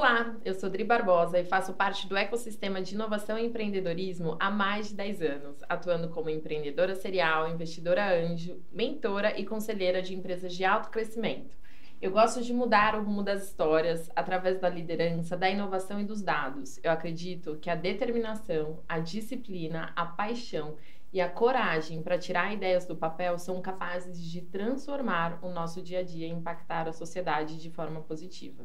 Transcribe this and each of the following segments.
Olá, eu sou Dri Barbosa e faço parte do ecossistema de inovação e empreendedorismo há mais de 10 anos, atuando como empreendedora serial, investidora anjo, mentora e conselheira de empresas de alto crescimento. Eu gosto de mudar o rumo das histórias através da liderança, da inovação e dos dados. Eu acredito que a determinação, a disciplina, a paixão e a coragem para tirar ideias do papel são capazes de transformar o nosso dia a dia e impactar a sociedade de forma positiva.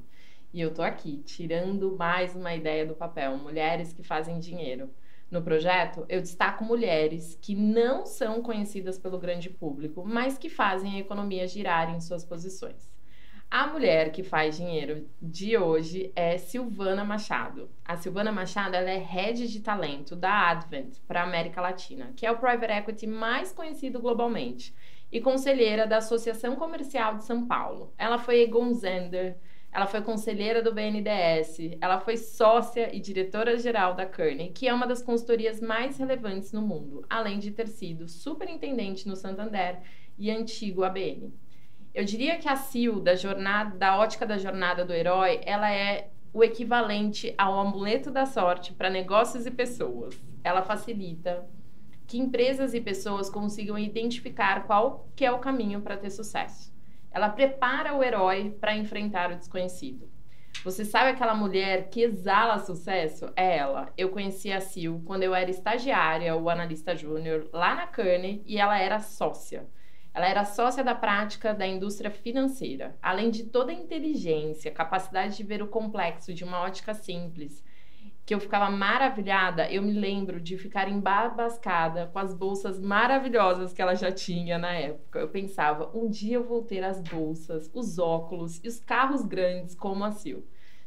E eu tô aqui, tirando mais uma ideia do papel: mulheres que fazem dinheiro. No projeto, eu destaco mulheres que não são conhecidas pelo grande público, mas que fazem a economia girar em suas posições. A mulher que faz dinheiro de hoje é Silvana Machado. A Silvana Machado ela é head de talento da Advent para a América Latina, que é o private equity mais conhecido globalmente, e conselheira da Associação Comercial de São Paulo. Ela foi Egon Zender, ela foi conselheira do BNDES, ela foi sócia e diretora-geral da Kearney, que é uma das consultorias mais relevantes no mundo, além de ter sido superintendente no Santander e antigo ABN. Eu diria que a CIL, da, jornada, da ótica da jornada do herói, ela é o equivalente ao amuleto da sorte para negócios e pessoas. Ela facilita que empresas e pessoas consigam identificar qual que é o caminho para ter sucesso. Ela prepara o herói para enfrentar o desconhecido. Você sabe aquela mulher que exala sucesso? É ela. Eu conheci a Sil quando eu era estagiária ou analista júnior lá na Kearney e ela era sócia. Ela era sócia da prática da indústria financeira. Além de toda a inteligência, capacidade de ver o complexo de uma ótica simples, que eu ficava maravilhada, eu me lembro de ficar embabascada com as bolsas maravilhosas que ela já tinha na época. Eu pensava, um dia eu vou ter as bolsas, os óculos e os carros grandes como a Sil.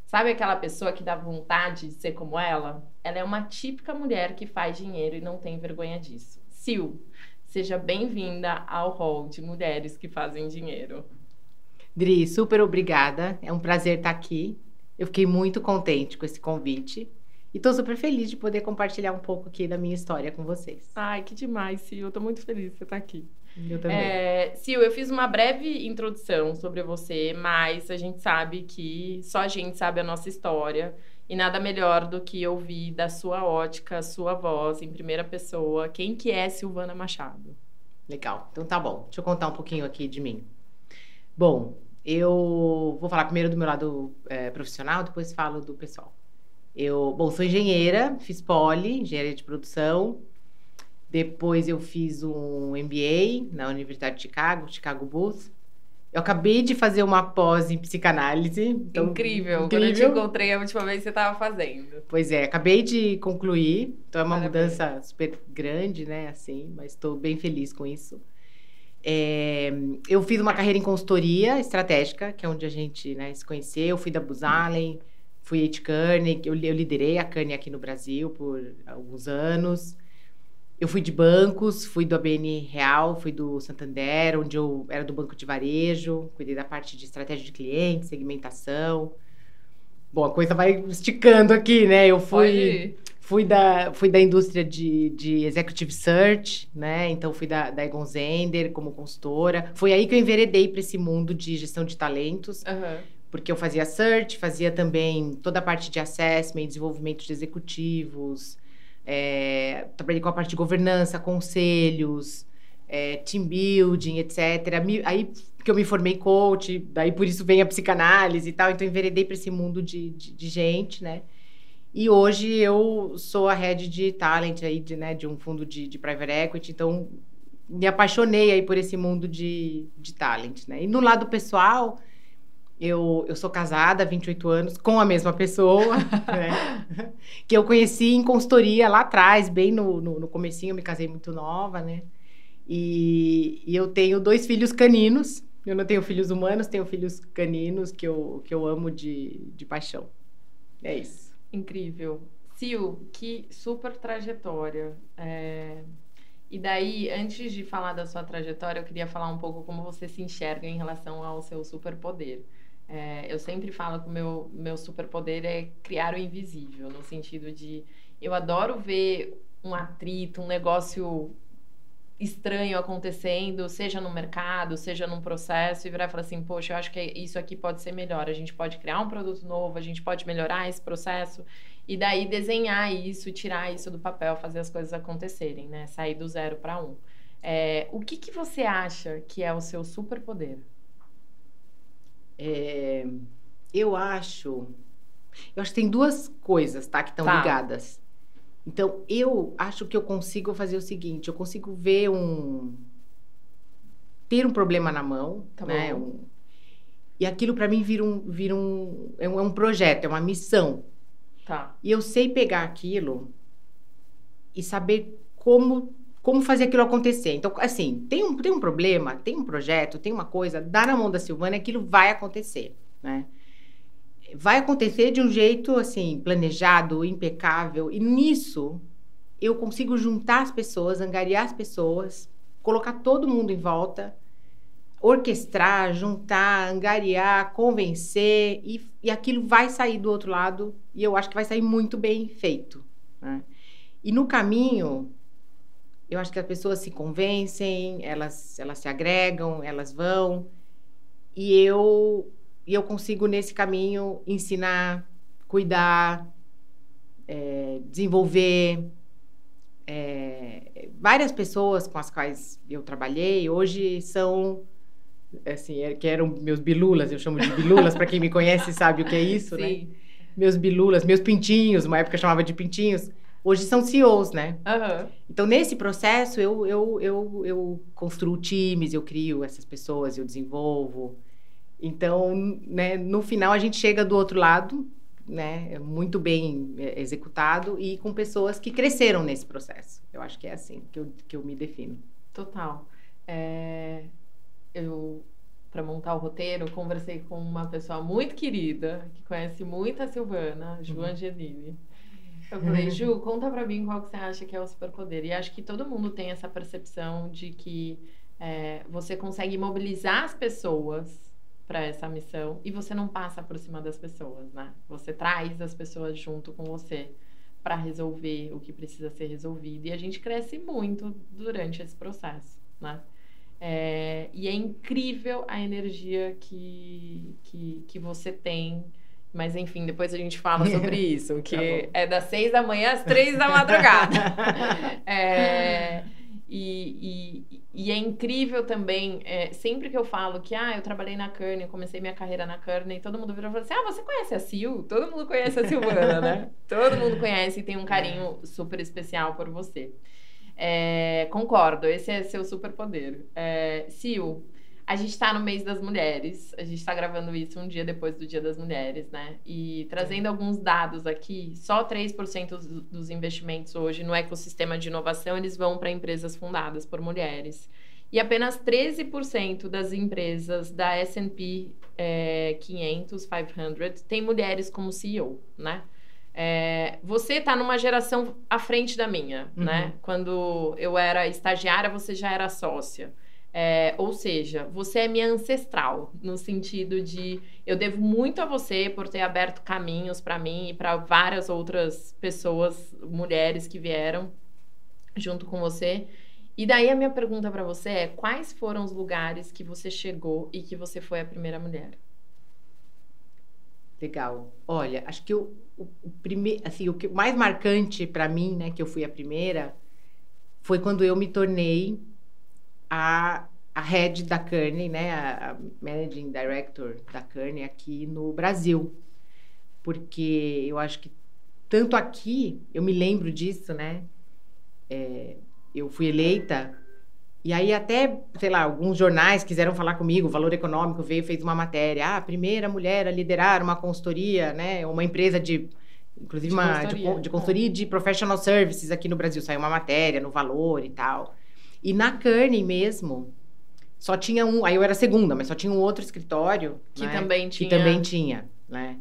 Sabe aquela pessoa que dá vontade de ser como ela? Ela é uma típica mulher que faz dinheiro e não tem vergonha disso. Sil, seja bem-vinda ao hall de mulheres que fazem dinheiro. Dri, super obrigada. É um prazer estar aqui. Eu fiquei muito contente com esse convite. E tô super feliz de poder compartilhar um pouco aqui da minha história com vocês. Ai, que demais, Sil. Eu tô muito feliz de você estar aqui. Eu também. É, Sil, eu fiz uma breve introdução sobre você, mas a gente sabe que só a gente sabe a nossa história. E nada melhor do que ouvir da sua ótica, sua voz, em primeira pessoa, quem que é Silvana Machado. Legal. Então tá bom. Deixa eu contar um pouquinho aqui de mim. Bom, eu vou falar primeiro do meu lado é, profissional, depois falo do pessoal. Eu, bom, sou engenheira, fiz poli, engenharia de produção. Depois eu fiz um MBA na Universidade de Chicago, Chicago Bulls. Eu acabei de fazer uma pós em psicanálise. Então, incrível. incrível. Quando eu te encontrei a última vez, você estava fazendo. Pois é, acabei de concluir. Então é uma Parabéns. mudança super grande, né? Assim, mas estou bem feliz com isso. É, eu fiz uma carreira em consultoria estratégica, que é onde a gente né, se conheceu. Eu fui da Buzalen, fui de Kearney, eu, eu liderei a Kearney aqui no Brasil por alguns anos. Eu fui de bancos, fui do ABN Real, fui do Santander, onde eu era do banco de varejo, cuidei da parte de estratégia de cliente, segmentação. Bom, a coisa vai esticando aqui, né? Eu fui, fui, da, fui da indústria de, de executive search, né? Então fui da, da Egon Zender como consultora. Foi aí que eu enveredei para esse mundo de gestão de talentos. Uhum porque eu fazia search, fazia também toda a parte de assessment, desenvolvimento de executivos, é, trabalhei com a parte de governança, conselhos, é, team building, etc. Aí que eu me formei coach, daí por isso vem a psicanálise e tal, então enveredei para esse mundo de, de, de, gente, né? E hoje eu sou a head de talent aí, de, né, de um fundo de, de private equity, então me apaixonei aí por esse mundo de, de talent, né? E no lado pessoal, eu, eu sou casada há 28 anos com a mesma pessoa, né? que eu conheci em consultoria lá atrás, bem no, no, no comecinho, eu me casei muito nova, né? E, e, eu tenho dois filhos caninos, eu não tenho filhos humanos, tenho filhos caninos que eu, que eu amo de, de paixão. É isso. Incrível. Sil, que super trajetória. É... E daí, antes de falar da sua trajetória, eu queria falar um pouco como você se enxerga em relação ao seu superpoder. É, eu sempre falo que o meu, meu superpoder é criar o invisível, no sentido de eu adoro ver um atrito, um negócio estranho acontecendo, seja no mercado, seja num processo, e virar e falar assim, poxa, eu acho que isso aqui pode ser melhor, a gente pode criar um produto novo, a gente pode melhorar esse processo, e daí desenhar isso, tirar isso do papel, fazer as coisas acontecerem, né? Sair do zero para um. É, o que, que você acha que é o seu superpoder? É, eu acho. Eu acho que tem duas coisas, tá? Que estão tá. ligadas. Então, eu acho que eu consigo fazer o seguinte: eu consigo ver um. ter um problema na mão, tá né? Um, e aquilo para mim vira um, vira um, é um. É um projeto, é uma missão. Tá. E eu sei pegar aquilo e saber como como fazer aquilo acontecer. Então, assim, tem um, tem um problema, tem um projeto, tem uma coisa, dá na mão da Silvana, aquilo vai acontecer, né? Vai acontecer de um jeito, assim, planejado, impecável, e nisso eu consigo juntar as pessoas, angariar as pessoas, colocar todo mundo em volta, orquestrar, juntar, angariar, convencer, e, e aquilo vai sair do outro lado, e eu acho que vai sair muito bem feito, né? E no caminho, eu acho que as pessoas se convencem, elas, elas se agregam, elas vão. E eu, e eu consigo, nesse caminho, ensinar, cuidar, é, desenvolver. É, várias pessoas com as quais eu trabalhei hoje são assim é, que eram meus bilulas eu chamo de bilulas para quem me conhece sabe o que é isso né? Sim. né meus bilulas meus pintinhos uma época eu chamava de pintinhos hoje são CEOs, né? Uhum. Então, nesse processo, eu, eu, eu, eu construo times, eu crio essas pessoas, eu desenvolvo. Então, né, no final, a gente chega do outro lado, né, muito bem é, executado e com pessoas que cresceram nesse processo. Eu acho que é assim que eu, que eu me defino. Total. É, eu, para montar o roteiro, conversei com uma pessoa muito querida, que conhece muito a Silvana, Ju uhum. Angelini. Eu falei, Ju, conta pra mim qual que você acha que é o superpoder. E acho que todo mundo tem essa percepção de que é, você consegue mobilizar as pessoas para essa missão e você não passa por cima das pessoas, né? Você traz as pessoas junto com você para resolver o que precisa ser resolvido. E a gente cresce muito durante esse processo, né? É, e é incrível a energia que, que, que você tem mas enfim, depois a gente fala sobre isso, que tá é das seis da manhã às três da madrugada. é, e, e, e, é incrível também, é, sempre que eu falo que ah, eu trabalhei na Kearney, comecei minha carreira na Kearney, todo mundo vira e fala assim: ah, você conhece a Sil? Todo mundo conhece a Silvana, né? todo mundo conhece e tem um carinho super especial por você. É, concordo, esse é seu superpoder. É, Sil, a gente está no mês das mulheres. A gente está gravando isso um dia depois do Dia das Mulheres, né? E trazendo alguns dados aqui, só 3% dos investimentos hoje no ecossistema de inovação eles vão para empresas fundadas por mulheres. E apenas 13% das empresas da S&P é, 500, 500 tem mulheres como CEO, né? É, você está numa geração à frente da minha, uhum. né? Quando eu era estagiária, você já era sócia. É, ou seja, você é minha ancestral, no sentido de eu devo muito a você por ter aberto caminhos para mim e para várias outras pessoas, mulheres que vieram junto com você. E daí a minha pergunta para você é: quais foram os lugares que você chegou e que você foi a primeira mulher? Legal. Olha, acho que o, o, o primeiro, assim, o que mais marcante para mim, né, que eu fui a primeira, foi quando eu me tornei a, a head da Kearney, né, a, a managing director da Kearney aqui no Brasil. Porque eu acho que tanto aqui, eu me lembro disso, né? É, eu fui eleita e aí até, sei lá, alguns jornais quiseram falar comigo, o Valor Econômico veio fez uma matéria, ah, a primeira mulher a liderar uma consultoria, né, uma empresa de inclusive de uma consultoria. De, de consultoria é. de professional services aqui no Brasil, saiu uma matéria no Valor e tal. E na Kearney mesmo, só tinha um. Aí eu era segunda, mas só tinha um outro escritório. Que né, também tinha. Que também tinha, né?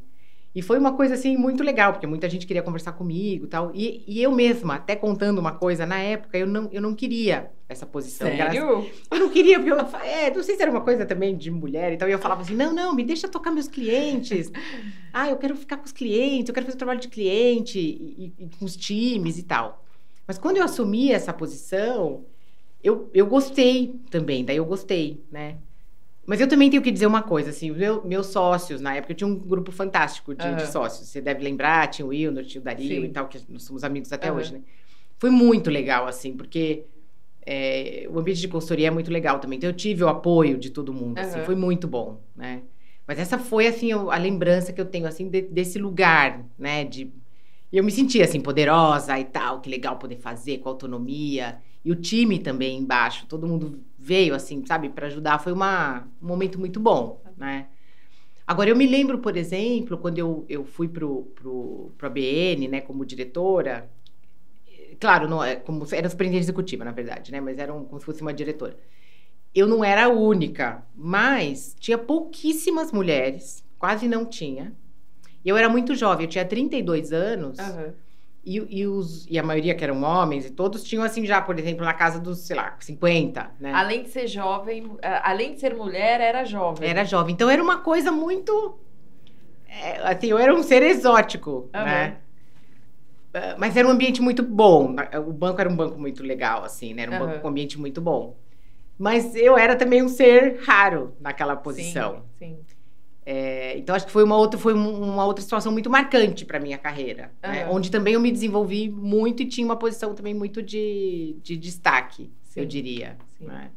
E foi uma coisa, assim, muito legal, porque muita gente queria conversar comigo tal. e E eu mesma, até contando uma coisa, na época, eu não, eu não queria essa posição. Sério? eu não queria, porque eu... É, não sei se era uma coisa também de mulher e tal. E eu falava assim, não, não, me deixa tocar meus clientes. ah, eu quero ficar com os clientes, eu quero fazer o trabalho de cliente, e, e, e com os times e tal. Mas quando eu assumi essa posição eu, eu gostei também, daí eu gostei, né? Mas eu também tenho que dizer uma coisa, assim, meu, meus sócios, na época eu tinha um grupo fantástico de, uhum. de sócios. Você deve lembrar, tinha o Wilner, tinha o Dario Sim. e tal, que nós somos amigos até uhum. hoje, né? Foi muito legal, assim, porque é, o ambiente de consultoria é muito legal também. Então eu tive o apoio de todo mundo, uhum. assim, foi muito bom, né? Mas essa foi, assim, a lembrança que eu tenho, assim, de, desse lugar, né? De, eu me sentia, assim, poderosa e tal, que legal poder fazer, com autonomia. E o time também embaixo, todo mundo veio, assim, sabe, para ajudar. Foi uma, um momento muito bom, né? Agora, eu me lembro, por exemplo, quando eu, eu fui pro, pro, pro ABN, né, como diretora, claro, não, é como, era superintendente executiva, na verdade, né, mas era um, como se fosse uma diretora. Eu não era a única, mas tinha pouquíssimas mulheres, quase não tinha. Eu era muito jovem, eu tinha 32 anos. Uhum. E, e, os, e a maioria que eram homens, e todos tinham, assim, já, por exemplo, na casa dos, sei lá, 50, né? Além de ser jovem, além de ser mulher, era jovem. Era jovem. Então, era uma coisa muito... É, assim, eu era um ser exótico, uhum. né? Ah, mas era um ambiente muito bom. O banco era um banco muito legal, assim, né? Era um uhum. banco com um ambiente muito bom. Mas eu era também um ser raro naquela posição. Sim, sim. É, então acho que foi uma outra, foi uma outra situação muito marcante para minha carreira, uhum. né? onde também eu me desenvolvi muito e tinha uma posição também muito de, de destaque, Sim. eu diria. Sim. Né?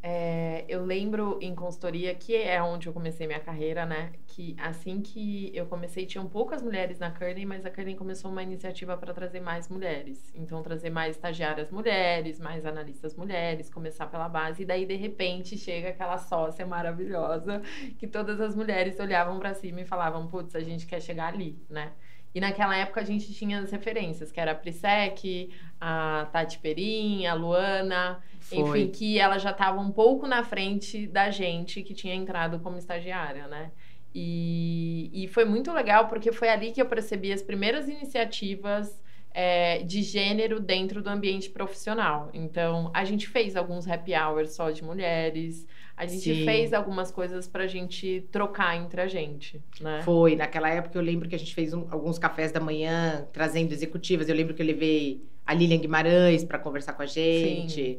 É, eu lembro em consultoria, que é onde eu comecei minha carreira, né? Que assim que eu comecei, tinham poucas mulheres na Kearney, mas a Kearney começou uma iniciativa para trazer mais mulheres. Então, trazer mais estagiárias mulheres, mais analistas mulheres, começar pela base. E daí, de repente, chega aquela sócia maravilhosa que todas as mulheres olhavam para cima e falavam: putz, a gente quer chegar ali, né? E naquela época a gente tinha as referências, que era a Prisec, a Tati Perim, a Luana, Foi. enfim, que ela já estava um pouco na frente da gente que tinha entrado como estagiária, né? E, e foi muito legal porque foi ali que eu percebi as primeiras iniciativas é, de gênero dentro do ambiente profissional. Então, a gente fez alguns happy hours só de mulheres, a gente Sim. fez algumas coisas pra gente trocar entre a gente, né? Foi. Naquela época eu lembro que a gente fez um, alguns cafés da manhã trazendo executivas. Eu lembro que eu levei a Lilian Guimarães para conversar com a gente.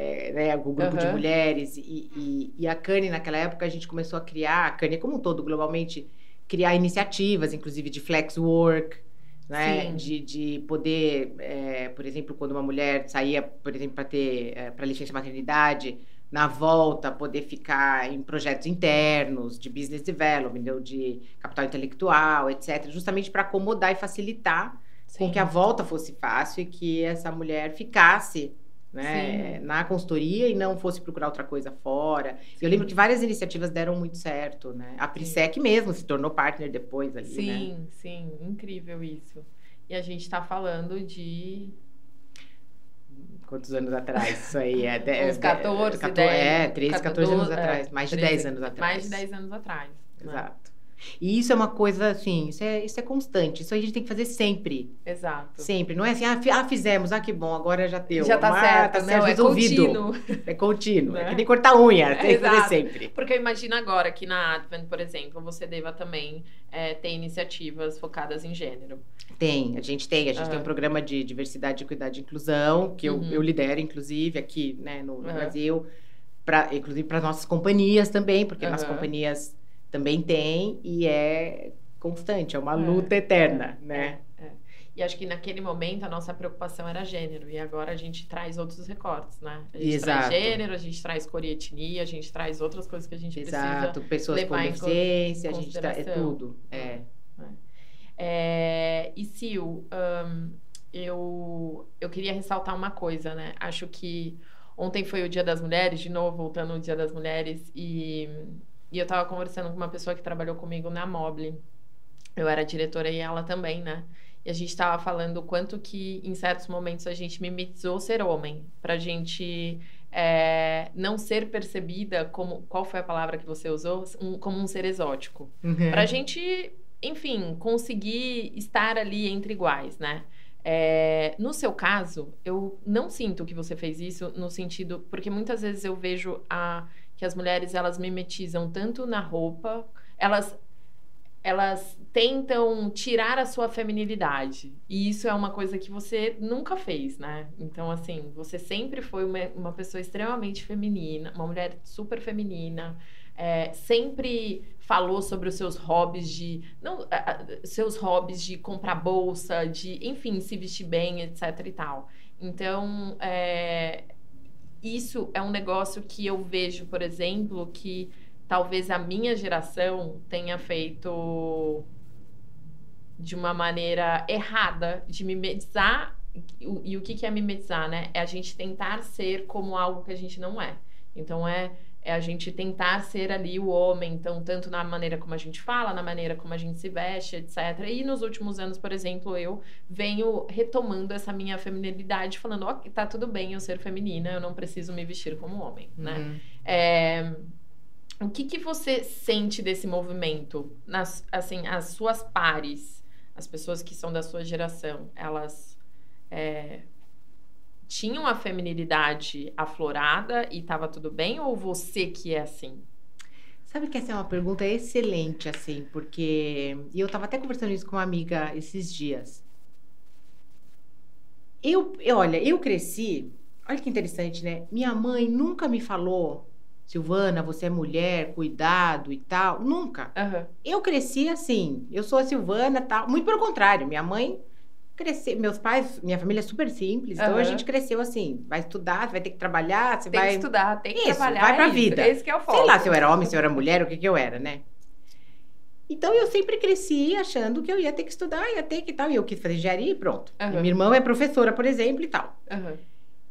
É, né, o grupo uhum. de mulheres. E, e, e a Cane, naquela época, a gente começou a criar, a Cane como um todo, globalmente, criar iniciativas, inclusive de flex work, né? De, de poder, é, por exemplo, quando uma mulher saía, por exemplo, para ter é, para licença maternidade, na volta poder ficar em projetos internos de business development, de capital intelectual, etc, justamente para acomodar e facilitar Sim. com que a volta fosse fácil e que essa mulher ficasse né, na consultoria e não fosse procurar outra coisa fora. Sim. Eu lembro que várias iniciativas deram muito certo, né? A Prisec mesmo se tornou partner depois ali, sim, né? Sim, incrível isso. E a gente está falando de Quantos anos atrás isso aí? É, de, Uns 14, 14 10, É, 13, 14 anos atrás. Mais de 13, 10 anos atrás. Mais de 10 anos atrás. Né? Exato. E isso é uma coisa, assim, isso é, isso é constante. Isso a gente tem que fazer sempre. Exato. Sempre. Não é assim, ah, ah fizemos, ah, que bom, agora já deu. Já tá ah, certo, tá certo, não, resolvido. É contínuo. É contínuo. Né? É que nem cortar unha, tem que fazer sempre. Porque eu imagino agora que na Advent, por exemplo, você deva também é, ter iniciativas focadas em gênero. Tem, a gente tem. A gente uhum. tem um programa de diversidade, equidade e inclusão, que uhum. eu, eu lidero, inclusive, aqui né, no, no uhum. Brasil. Pra, inclusive para nossas companhias também, porque nas companhias também tem e é constante, é uma é, luta eterna, é, né? É, é, e acho que naquele momento a nossa preocupação era gênero, e agora a gente traz outros recortes, né? A gente Exato. traz gênero, a gente traz cor e etnia, a gente traz outras coisas que a gente Exato. precisa pessoas levar com deficiência, a gente traz é tudo, é. é. e Sil, um, eu, eu queria ressaltar uma coisa, né? Acho que ontem foi o Dia das Mulheres, de novo, voltando ao Dia das Mulheres, e e eu tava conversando com uma pessoa que trabalhou comigo na Mobile. Eu era diretora e ela também, né? E a gente tava falando o quanto que, em certos momentos, a gente mimetizou ser homem. Pra gente é, não ser percebida como... Qual foi a palavra que você usou? Um, como um ser exótico. Uhum. Pra gente, enfim, conseguir estar ali entre iguais, né? É, no seu caso, eu não sinto que você fez isso no sentido... Porque muitas vezes eu vejo a que as mulheres elas mimetizam tanto na roupa, elas elas tentam tirar a sua feminilidade. E isso é uma coisa que você nunca fez, né? Então, assim, você sempre foi uma, uma pessoa extremamente feminina, uma mulher super feminina. É, sempre falou sobre os seus hobbies de não seus hobbies de comprar bolsa de enfim se vestir bem etc e tal então é, isso é um negócio que eu vejo por exemplo que talvez a minha geração tenha feito de uma maneira errada de mimetizar. E o que é mimetizar, né? É a gente tentar ser como algo que a gente não é. Então é, é a gente tentar ser ali o homem, então, tanto na maneira como a gente fala, na maneira como a gente se veste, etc. E nos últimos anos, por exemplo, eu venho retomando essa minha feminilidade, falando, ó, oh, tá tudo bem eu ser feminina, eu não preciso me vestir como homem, né? Uhum. É o que, que você sente desse movimento? Nas, assim, as suas pares, as pessoas que são da sua geração, elas é, tinham a feminilidade aflorada e estava tudo bem? Ou você que é assim? Sabe que essa é uma pergunta excelente, assim, porque. E eu estava até conversando isso com uma amiga esses dias. Eu, eu, olha, eu cresci. Olha que interessante, né? Minha mãe nunca me falou Silvana, você é mulher, cuidado e tal. Nunca. Uhum. Eu cresci assim. Eu sou a Silvana, tal. Muito pelo contrário. Minha mãe cresceu. Meus pais, minha família é super simples. Uhum. Então a gente cresceu assim. Vai estudar, vai ter que trabalhar, você tem vai. Tem que estudar, tem que isso, trabalhar. Vai pra isso. vida. Esse que é o foco. Sei lá se eu era homem, se eu era mulher, o que, que eu era, né? Então eu sempre cresci achando que eu ia ter que estudar, ia ter que tal. E eu quis fazer engenharia e pronto. Uhum. E minha irmã é professora, por exemplo, e tal. Uhum.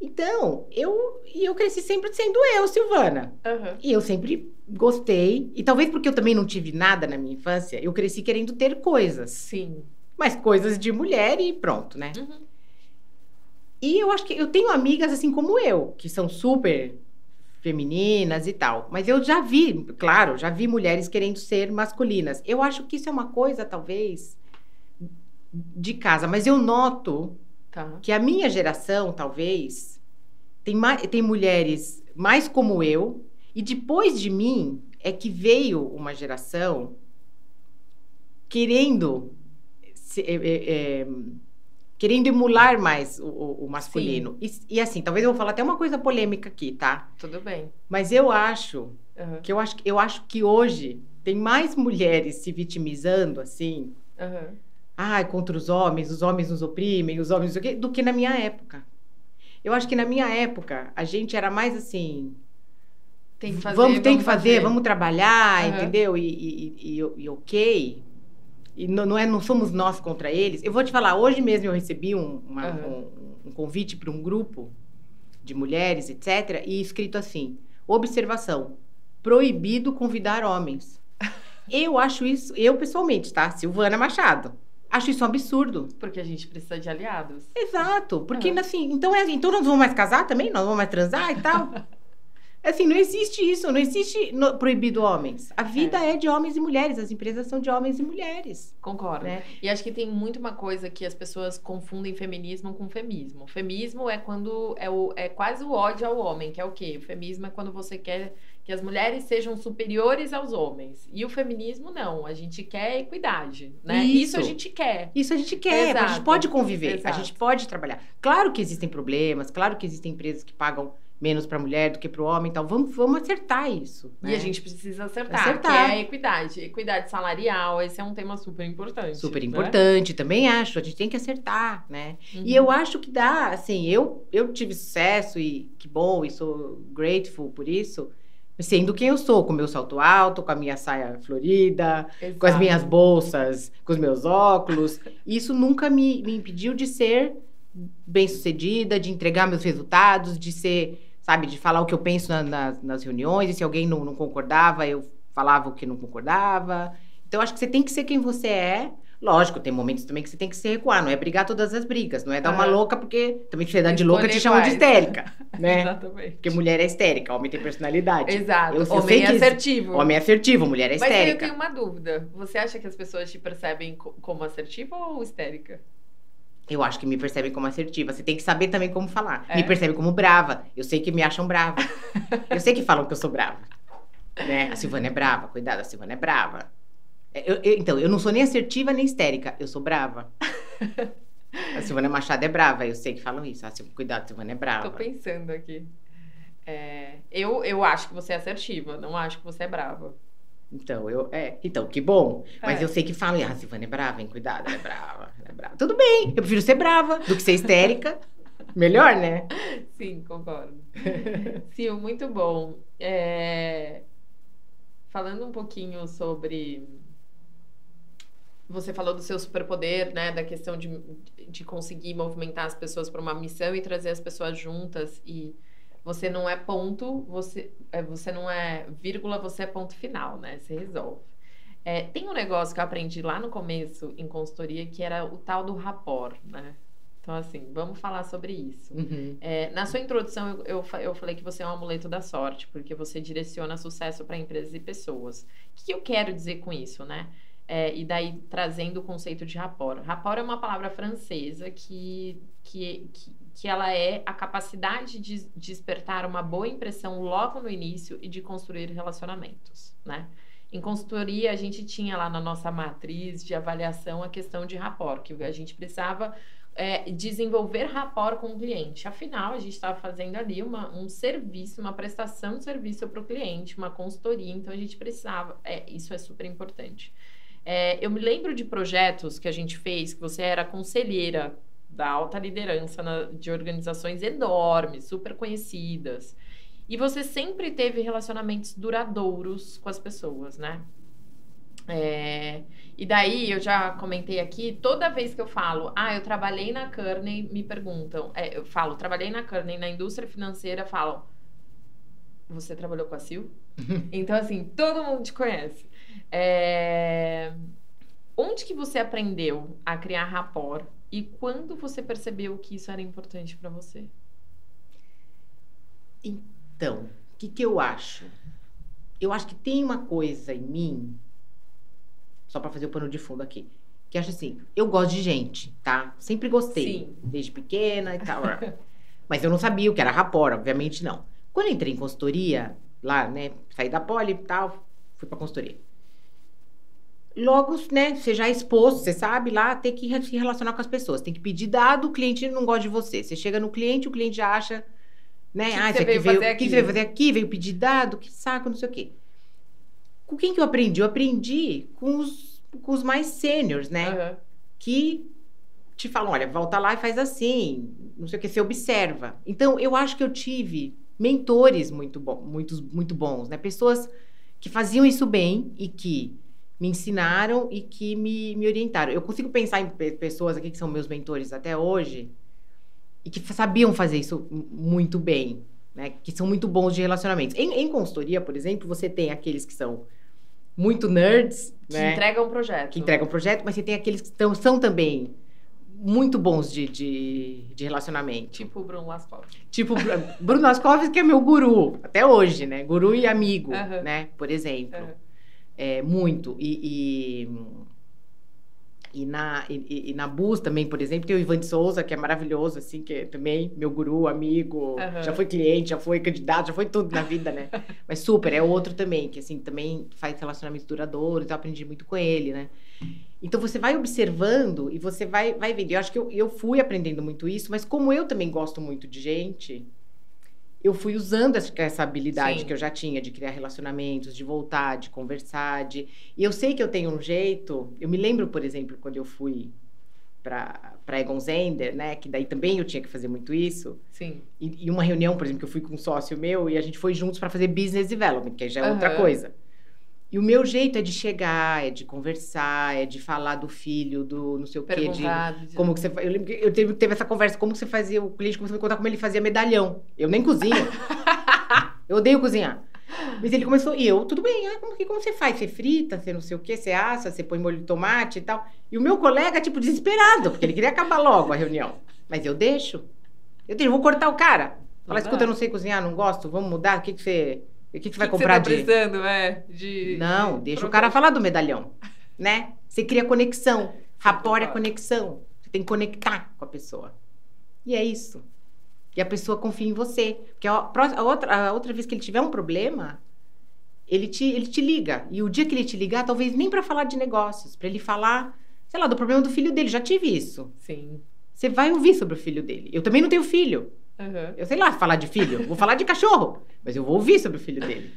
Então, eu, eu cresci sempre sendo eu, Silvana. Uhum. E eu sempre gostei. E talvez porque eu também não tive nada na minha infância, eu cresci querendo ter coisas. Sim. Mas coisas de mulher e pronto, né? Uhum. E eu acho que eu tenho amigas assim como eu, que são super femininas e tal. Mas eu já vi, claro, já vi mulheres querendo ser masculinas. Eu acho que isso é uma coisa, talvez, de casa. Mas eu noto Tá. Que a minha geração, talvez, tem, mais, tem mulheres mais como eu, e depois de mim é que veio uma geração querendo se, é, é, querendo emular mais o, o masculino. E, e, assim, talvez eu vou falar até uma coisa polêmica aqui, tá? Tudo bem. Mas eu acho uhum. que eu acho, eu acho que hoje tem mais mulheres se vitimizando assim. Uhum ai, contra os homens, os homens nos oprimem, os homens do que na minha época. Eu acho que na minha época a gente era mais assim. Tem que fazer, vamos, tem que fazer, fazer, vamos trabalhar, uhum. entendeu? E, e, e, e, ok. E não, não, é, não somos nós contra eles. Eu vou te falar, hoje mesmo eu recebi um, uma, uhum. um, um convite para um grupo de mulheres, etc., e escrito assim: observação, proibido convidar homens. eu acho isso, eu pessoalmente, tá? Silvana Machado. Acho isso um absurdo. Porque a gente precisa de aliados. Exato. Porque, uhum. assim, então é assim, então nós vamos mais casar também? Nós vamos mais transar e tal? assim, não existe isso, não existe no, proibido homens. A vida é. é. de homens e mulheres, as empresas são de homens e mulheres. Concordo. Né? E acho que tem muito uma coisa que as pessoas confundem feminismo com feminismo. Feminismo é quando é, o, é quase o ódio ao homem, que é o quê? O feminismo é quando você quer que as mulheres sejam superiores aos homens. E o feminismo não, a gente quer equidade, né? Isso, Isso a gente quer. Isso a gente quer, a gente pode conviver, Exato. a gente pode trabalhar. Claro que existem problemas, claro que existem empresas que pagam menos para a mulher do que para o homem, então vamos, vamos acertar isso. Né? E a gente precisa acertar, acertar, que é a equidade, equidade salarial, esse é um tema super importante. Super né? importante, também acho, a gente tem que acertar, né? Uhum. E eu acho que dá, assim, eu eu tive sucesso e que bom, e sou grateful por isso sendo quem eu sou, com meu salto alto, com a minha saia florida, Exato. com as minhas bolsas, com os meus óculos. Isso nunca me, me impediu de ser bem-sucedida, de entregar meus resultados, de ser, sabe, de falar o que eu penso na, na, nas reuniões, e se alguém não, não concordava, eu falava o que não concordava. Então, acho que você tem que ser quem você é, Lógico, tem momentos também que você tem que se recuar, não é brigar todas as brigas, não é dar uma louca, porque também se você dá de louca, te chamam de histérica, né? Exatamente. Porque mulher é histérica, homem tem personalidade. Exato, eu, eu homem é assertivo. Homem é assertivo, mulher é histérica. Mas eu tenho uma dúvida, você acha que as pessoas te percebem como assertiva ou histérica? Eu acho que me percebem como assertiva. Você tem que saber também como falar. É? Me percebem como brava. Eu sei que me acham brava. eu sei que falam que eu sou brava. Né? A Silvana é brava. Cuidado, a Silvana é brava. Eu, eu, então, eu não sou nem assertiva nem histérica, eu sou brava. a Silvana Machado é brava, eu sei que falam isso. Ah, cuidado, a Silvana é brava. Tô pensando aqui. É, eu, eu acho que você é assertiva, não acho que você é brava. Então, eu. É, então, que bom. Mas é. eu sei que falam, ah, Silvana é brava, hein? Cuidado, ela é brava, ela é brava. Tudo bem, eu prefiro ser brava do que ser histérica. Melhor, né? Sim, concordo. Sim, muito bom. É... Falando um pouquinho sobre. Você falou do seu superpoder, né? Da questão de, de conseguir movimentar as pessoas para uma missão e trazer as pessoas juntas. E você não é ponto, você, é, você não é vírgula, você é ponto final, né? Você resolve. É, tem um negócio que eu aprendi lá no começo em consultoria que era o tal do rapport, né? Então, assim, vamos falar sobre isso. Uhum. É, na sua introdução, eu, eu, eu, falei que você é um amuleto da sorte, porque você direciona sucesso para empresas e pessoas. O que eu quero dizer com isso, né? É, e daí trazendo o conceito de rapport. Rapport é uma palavra francesa que, que, que, que ela é a capacidade de despertar uma boa impressão logo no início e de construir relacionamentos, né? Em consultoria, a gente tinha lá na nossa matriz de avaliação a questão de rapport, que a gente precisava é, desenvolver rapport com o cliente. Afinal, a gente estava fazendo ali uma, um serviço, uma prestação de serviço para o cliente, uma consultoria, então a gente precisava. É, isso é super importante. É, eu me lembro de projetos que a gente fez, que você era conselheira da alta liderança na, de organizações enormes, super conhecidas. E você sempre teve relacionamentos duradouros com as pessoas, né? É, e daí, eu já comentei aqui, toda vez que eu falo, ah, eu trabalhei na Kearney, me perguntam, é, eu falo, trabalhei na Kearney, na indústria financeira, falam, você trabalhou com a Sil? então, assim, todo mundo te conhece. É, onde que você aprendeu a criar rapport e quando você percebeu que isso era importante para você? Então, o que, que eu acho? Eu acho que tem uma coisa em mim só para fazer o pano de fundo aqui. Que acho assim, eu gosto de gente, tá? Sempre gostei. Sim. Desde pequena e tal. Mas eu não sabia o que era rapor, obviamente não. Quando eu entrei em consultoria, lá, né? Saí da poli e tal, fui pra consultoria. Logo, né, você já é exposto, você sabe lá, tem que se relacionar com as pessoas. Tem que pedir dado, o cliente não gosta de você. Você chega no cliente, o cliente já acha, né? Que ah, você veio fazer aqui? que veio fazer aqui? Veio pedir dado, que saco, não sei o quê. Com quem que eu aprendi? Eu aprendi com os, com os mais sêniores, né? Uhum. Que te falam, olha, volta lá e faz assim, não sei o que, você observa. Então, eu acho que eu tive mentores muito, bom, muito, muito bons, né? Pessoas que faziam isso bem e que me ensinaram e que me, me orientaram. Eu consigo pensar em pessoas aqui que são meus mentores até hoje e que sabiam fazer isso muito bem, né? Que são muito bons de relacionamentos. Em, em consultoria, por exemplo, você tem aqueles que são muito nerds. Que né? entregam um projeto. Que entregam um projeto, mas você tem aqueles que tão, são também muito bons de, de, de relacionamento. Tipo o Bruno Lascov. Tipo Bruno Lascov, que é meu guru, até hoje, né? Guru e amigo, né? Por exemplo. É, muito. E, e, e na, e, e, na Bus também, por exemplo, tem o Ivan de Souza, que é maravilhoso, assim, que é também meu guru, amigo, uhum. já foi cliente, já foi candidato, já foi tudo na vida, né? Mas super, é outro também, que assim, também faz relacionamento duradouro, então aprendi muito com ele, né? Então você vai observando e você vai, vai vendo. Eu acho que eu, eu fui aprendendo muito isso, mas como eu também gosto muito de gente, eu fui usando essa, essa habilidade Sim. que eu já tinha de criar relacionamentos, de voltar, de conversar, de... E eu sei que eu tenho um jeito... Eu me lembro, por exemplo, quando eu fui para Egon Zender, né? Que daí também eu tinha que fazer muito isso. Sim. E, e uma reunião, por exemplo, que eu fui com um sócio meu e a gente foi juntos para fazer business development, que já é uhum. outra coisa. E o meu jeito é de chegar, é de conversar, é de falar do filho, do não sei o quê, de, como que você Eu lembro que eu teve, teve essa conversa, como que você fazia, o cliente começou a me contar como ele fazia medalhão. Eu nem cozinho. eu odeio cozinhar. Mas ele começou, e eu, tudo bem, ah, como, que, como você faz? Você frita, você não sei o quê, você assa, você põe molho de tomate e tal. E o meu colega, tipo, desesperado, porque ele queria acabar logo a reunião. Mas eu deixo. Eu deixo, vou cortar o cara. Fala, escuta, eu não sei cozinhar, não gosto, vamos mudar, o que, que você o que, que, você vai comprar que você tá precisando, é? De, Não, deixa o cara falar do medalhão, né? Você cria conexão. Rapport é conexão. Você tem que conectar com a pessoa. E é isso. E a pessoa confia em você. Porque a, a, outra, a outra vez que ele tiver um problema, ele te, ele te liga. E o dia que ele te ligar, talvez nem para falar de negócios, para ele falar, sei lá, do problema do filho dele. Já tive isso. Sim. Você vai ouvir sobre o filho dele. Eu também não tenho filho. Uhum. Eu sei lá falar de filho, vou falar de cachorro, mas eu vou ouvir sobre o filho dele.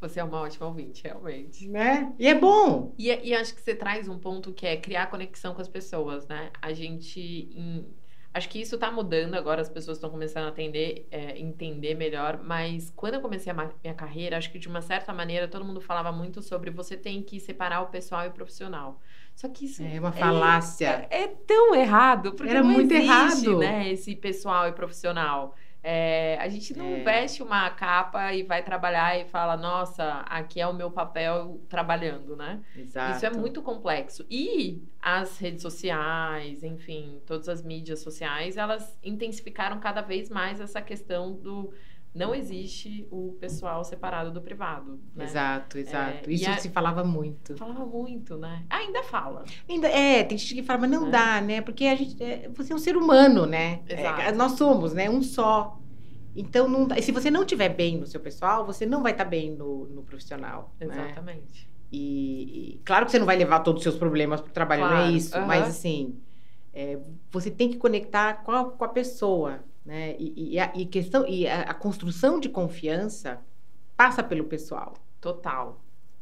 Você é uma ótima ouvinte, realmente. Né? E é bom. E, e acho que você traz um ponto que é criar conexão com as pessoas, né? A gente. Em, acho que isso tá mudando agora, as pessoas estão começando a atender, é, entender melhor. Mas quando eu comecei a minha carreira, acho que de uma certa maneira todo mundo falava muito sobre você tem que separar o pessoal e o profissional. Só que isso é uma falácia. É, é, é tão errado, porque Era não muito existe, errado. né, esse pessoal e profissional. É, a gente não É. veste uma capa e vai trabalhar e fala, nossa, aqui é o meu papel trabalhando, né? Exato. Isso é muito complexo. E as redes sociais, enfim, todas as mídias sociais, elas intensificaram cada vez mais essa questão do não existe o pessoal separado do privado. Né? Exato, exato. É, Isso a- se falava muito. Falava muito, né? Ainda fala. Ainda, é, tem gente que fala, mas não É. dá, né? Porque a gente, é, você é um ser humano, né? Exato. É, nós somos, né? Um só. Então, não dá- e se você não estiver bem no seu pessoal, você não vai estar bem no, no profissional. Né? Exatamente. E, e claro que você não vai levar todos os seus problemas para o trabalho, não é Claro, isso. Mas assim, é, você tem que conectar com a, com a pessoa, né? E, e a, e questão, e a, a construção de confiança passa pelo pessoal, Total.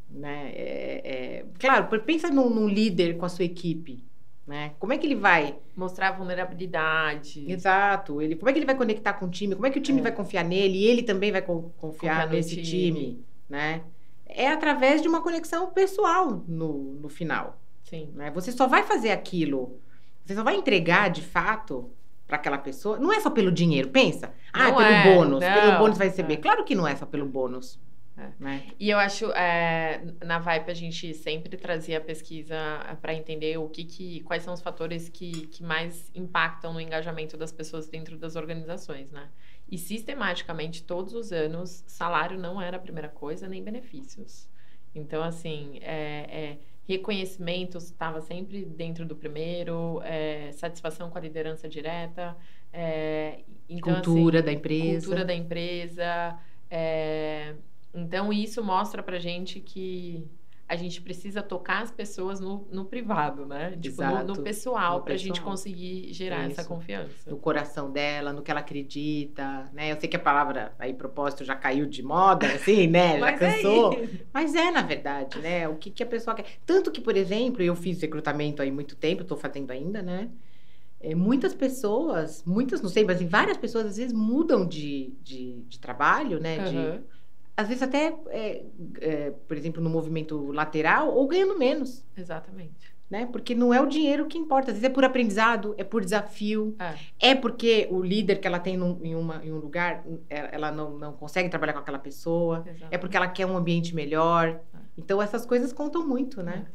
né? É, é- claro, pensa num, num líder com a sua equipe, né? Como é que ele vai? Mostrar vulnerabilidade. Exato. Ele, como é que ele vai conectar com o time? Como é que o time É. vai confiar nele? E ele também vai co- confiar, Confiar nesse time. time, né? É através de uma conexão pessoal no, no final. Sim. né? Você só vai fazer aquilo, você só vai entregar de fato para aquela pessoa. Não é só pelo dinheiro, pensa. Ah, Não pelo é, bônus, pelo não, bônus vai receber. é. Claro que não é só pelo bônus. É. Né? E eu acho, é, na Vibe, a gente sempre trazia a pesquisa para entender o que, que quais são os fatores que, que mais impactam no engajamento das pessoas dentro das organizações, né? E sistematicamente, todos os anos, salário não era a primeira coisa, nem benefícios. Então, assim, é, é, reconhecimento estava sempre dentro do primeiro, é, satisfação com a liderança direta, é, então, assim, Cultura da empresa. cultura da empresa. é, Então, isso mostra pra gente que a gente precisa tocar as pessoas no, no privado, né? Tipo, no, no Exato. pessoal, No pra gente conseguir gerar essa Isso. confiança. no coração dela, no que ela acredita, né? Eu sei que a palavra aí propósito já caiu de moda, assim, né? Já Mas é cansou. isso. Mas é, na verdade, né? O que, que a pessoa quer. Tanto que, por exemplo, eu fiz recrutamento aí muito tempo, estou fazendo ainda, né? É, muitas pessoas, muitas, não sei, mas várias pessoas às vezes mudam de, de, de trabalho, né? De, Aham. Às vezes até, é, é, por exemplo, no movimento lateral ou ganhando menos, Exatamente. né? Porque não é o dinheiro que importa. Às vezes é por aprendizado, é por desafio. É. É porque o líder que ela tem num- em, uma, em um lugar, é- ela não, não consegue trabalhar com aquela pessoa. Exatamente. É porque ela quer um ambiente melhor. É. Então, essas coisas contam muito, né?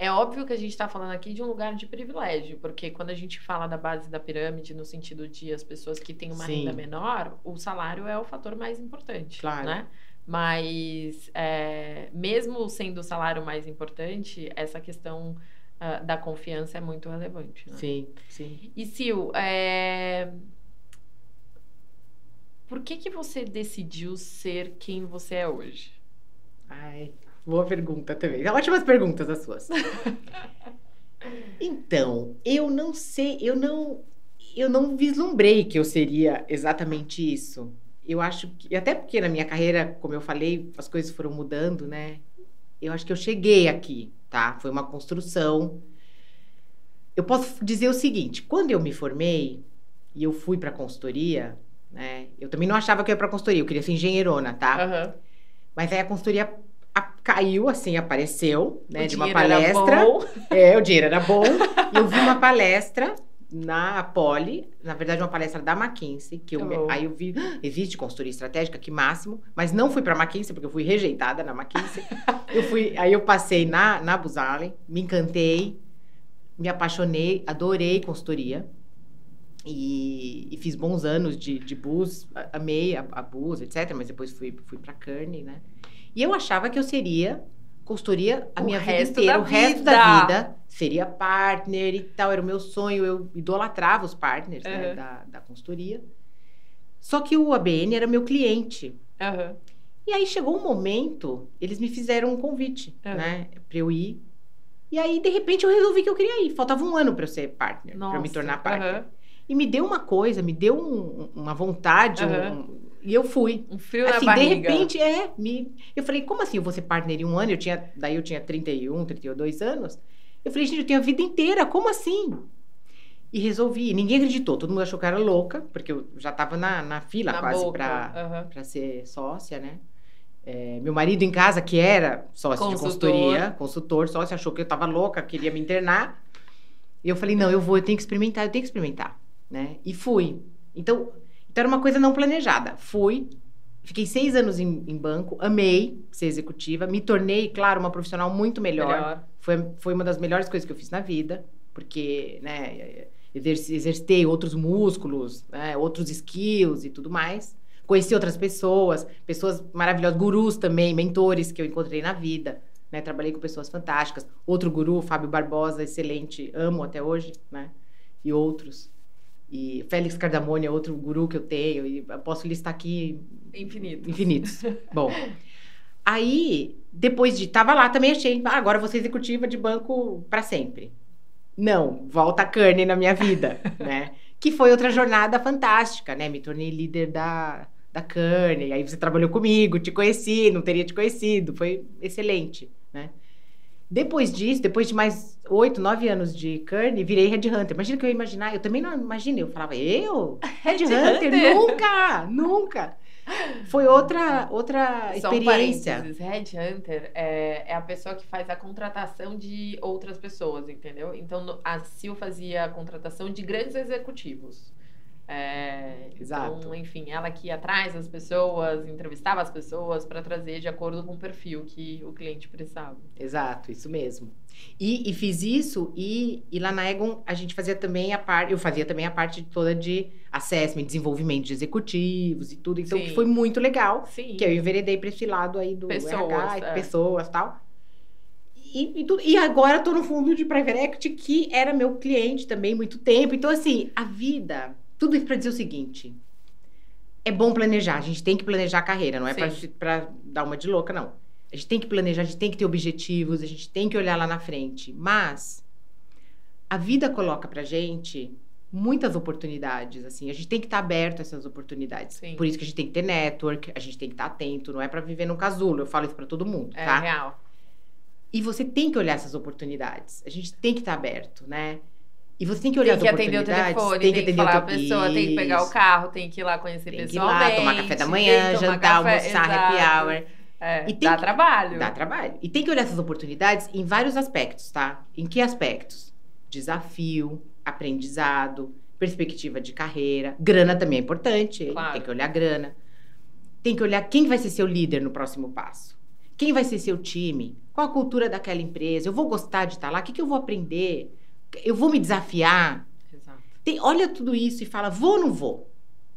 É óbvio que a gente está falando aqui de um lugar de privilégio, porque quando a gente fala da base da pirâmide, no sentido de as pessoas que têm uma Sim. renda menor, o salário é o fator mais importante, Claro. né? Mas, é, mesmo sendo o salário mais importante, essa questão ah, da confiança é muito relevante, né? Sim, sim. E, Sil, é, por que que você decidiu ser quem você é hoje? Ai, boa pergunta também. Ótimas perguntas as suas. então, eu não sei, eu não, eu não vislumbrei que eu seria exatamente isso. Eu acho que, até porque na minha carreira, como eu falei, as coisas foram mudando, né? Eu acho que eu cheguei aqui, tá? Foi uma construção. Eu posso dizer o seguinte: quando eu me formei e eu fui para consultoria, né? Eu também não achava que eu ia para consultoria, eu queria ser engenheirona, tá? Aham. Mas aí a consultoria a- caiu, assim, apareceu, né, O de uma palestra. bom. É, o dinheiro era bom. eu vi uma palestra na Poli, na verdade, uma palestra da McKinsey, que eu, Oh. aí eu vi, "Ah, existe consultoria estratégica, que máximo, mas não fui para McKinsey, porque eu fui rejeitada na McKinsey. eu fui, aí eu passei na, na Booz Allen, me encantei, me apaixonei, adorei consultoria. E, e fiz bons anos de, de Bus, a- amei a, a Bus, etc. Mas depois fui, fui para Kearney, né? E eu achava que eu seria consultoria a O minha vida inteira, o resto da vida. Seria partner e tal, era o meu sonho. Eu idolatrava os partners né, Uhum. da, da consultoria. Só que o ABN era meu cliente. Aham. E aí chegou um momento, eles me fizeram um convite, É. né, para eu ir. E aí de repente eu resolvi que eu queria ir. Faltava um ano para eu ser partner, para eu me tornar partner. E me deu uma coisa, me deu um- uma vontade, um-. E eu fui. Um frio assim, na de barriga. repente, é, me... eu falei, como assim eu vou ser partner em um ano? Eu tinha, daí eu tinha 31, 32 anos. Eu falei, gente, eu tenho a vida inteira, como assim? E resolvi. Ninguém acreditou, todo mundo achou que eu era louca, porque eu já tava na, na fila na quase pra, aham. pra ser sócia, né? É, meu marido em casa, que era sócio de Consultor. consultoria, consultor, sócio, achou que eu tava louca, queria me internar. E eu falei, não, eu vou, eu tenho que experimentar, eu tenho que experimentar, né? E fui. Então, então era uma coisa não planejada. Fui, fiquei seis anos em, em banco, amei ser executiva, me tornei, claro, uma profissional muito melhor. Melhor. Foi, foi uma das melhores coisas que eu fiz na vida, porque, né, exerci- exercitei outros músculos, né, outros skills e tudo mais. Conheci outras pessoas, pessoas maravilhosas, gurus também, mentores que eu encontrei na vida, né? Trabalhei com pessoas fantásticas. Outro guru, Fábio Barbosa, excelente, amo até hoje, né? E outros. E Félix Cardamone é outro guru que eu tenho, e eu posso listar aqui Infinito. infinitos. Bom, aí, depois de. Tava lá também, achei. Ah, agora ser executiva de banco para sempre. Não, volta a Kearney na minha vida, né? Que foi outra jornada fantástica, né? Me tornei líder da, da Kearney. Aí você trabalhou comigo, te conheci, não teria te conhecido. Foi excelente? Depois disso, depois de mais oito, nove anos de Kearney, virei Headhunter. Imagina que eu ia imaginar, eu também não imaginei. Eu falava, eu? Headhunter? Headhunter? nunca, nunca. Foi outra, outra Só um experiência. parênteses, Headhunter é, é a pessoa que faz a contratação de outras pessoas, entendeu? Então, a Sil fazia a contratação de grandes executivos. É, Exato. Então, enfim, ela que ia atrás das pessoas, entrevistava as pessoas para trazer de acordo com o perfil que o cliente precisava. Exato, isso mesmo. E, e fiz isso, e, e lá na Egon a gente fazia também a parte, eu fazia também a parte toda de assessment, desenvolvimento de executivos e tudo, então Sim. que foi muito legal. Sim. Que eu enveredei para esse lado aí do Pessoas, RH, é. pessoas e tal. E, e, tudo- e agora tô no fundo de private equity, que era meu cliente também muito tempo. Então, assim, a vida, tudo isso para dizer o seguinte: é bom planejar, a gente tem que planejar a carreira, não é pra dar uma de louca, não. A gente tem que planejar, a gente tem que ter objetivos, a gente tem que olhar lá na frente. Mas a vida coloca pra gente muitas oportunidades, assim. A gente tem que estar aberto a essas oportunidades. Sim. Por isso que a gente tem que ter network, a gente tem que estar atento, não é pra viver num casulo. Eu falo isso pra todo mundo, É tá? real. E você tem que olhar essas oportunidades. A gente tem que estar aberto, né? E você tem que olhar Tem que as atender o telefone, tem tem que falar a pessoa, tem que pegar o carro, tem que ir lá conhecer Tem que ir pessoalmente. lá, tomar café da tem manhã, jantar, café, almoçar, happy exato. hour. É, E tem dá que- trabalho. Dá trabalho. E tem que olhar essas oportunidades em vários aspectos, tá? Em que aspectos? Desafio, aprendizado, perspectiva de carreira. Grana também é importante? Claro. tem que olhar grana. Tem que olhar quem vai ser seu líder no próximo passo. Quem vai ser seu time? Qual a cultura daquela empresa? Eu vou gostar de estar lá? O que, que eu vou aprender? Eu vou me desafiar? Exato. Tem- olha tudo isso e fala, vou ou não vou?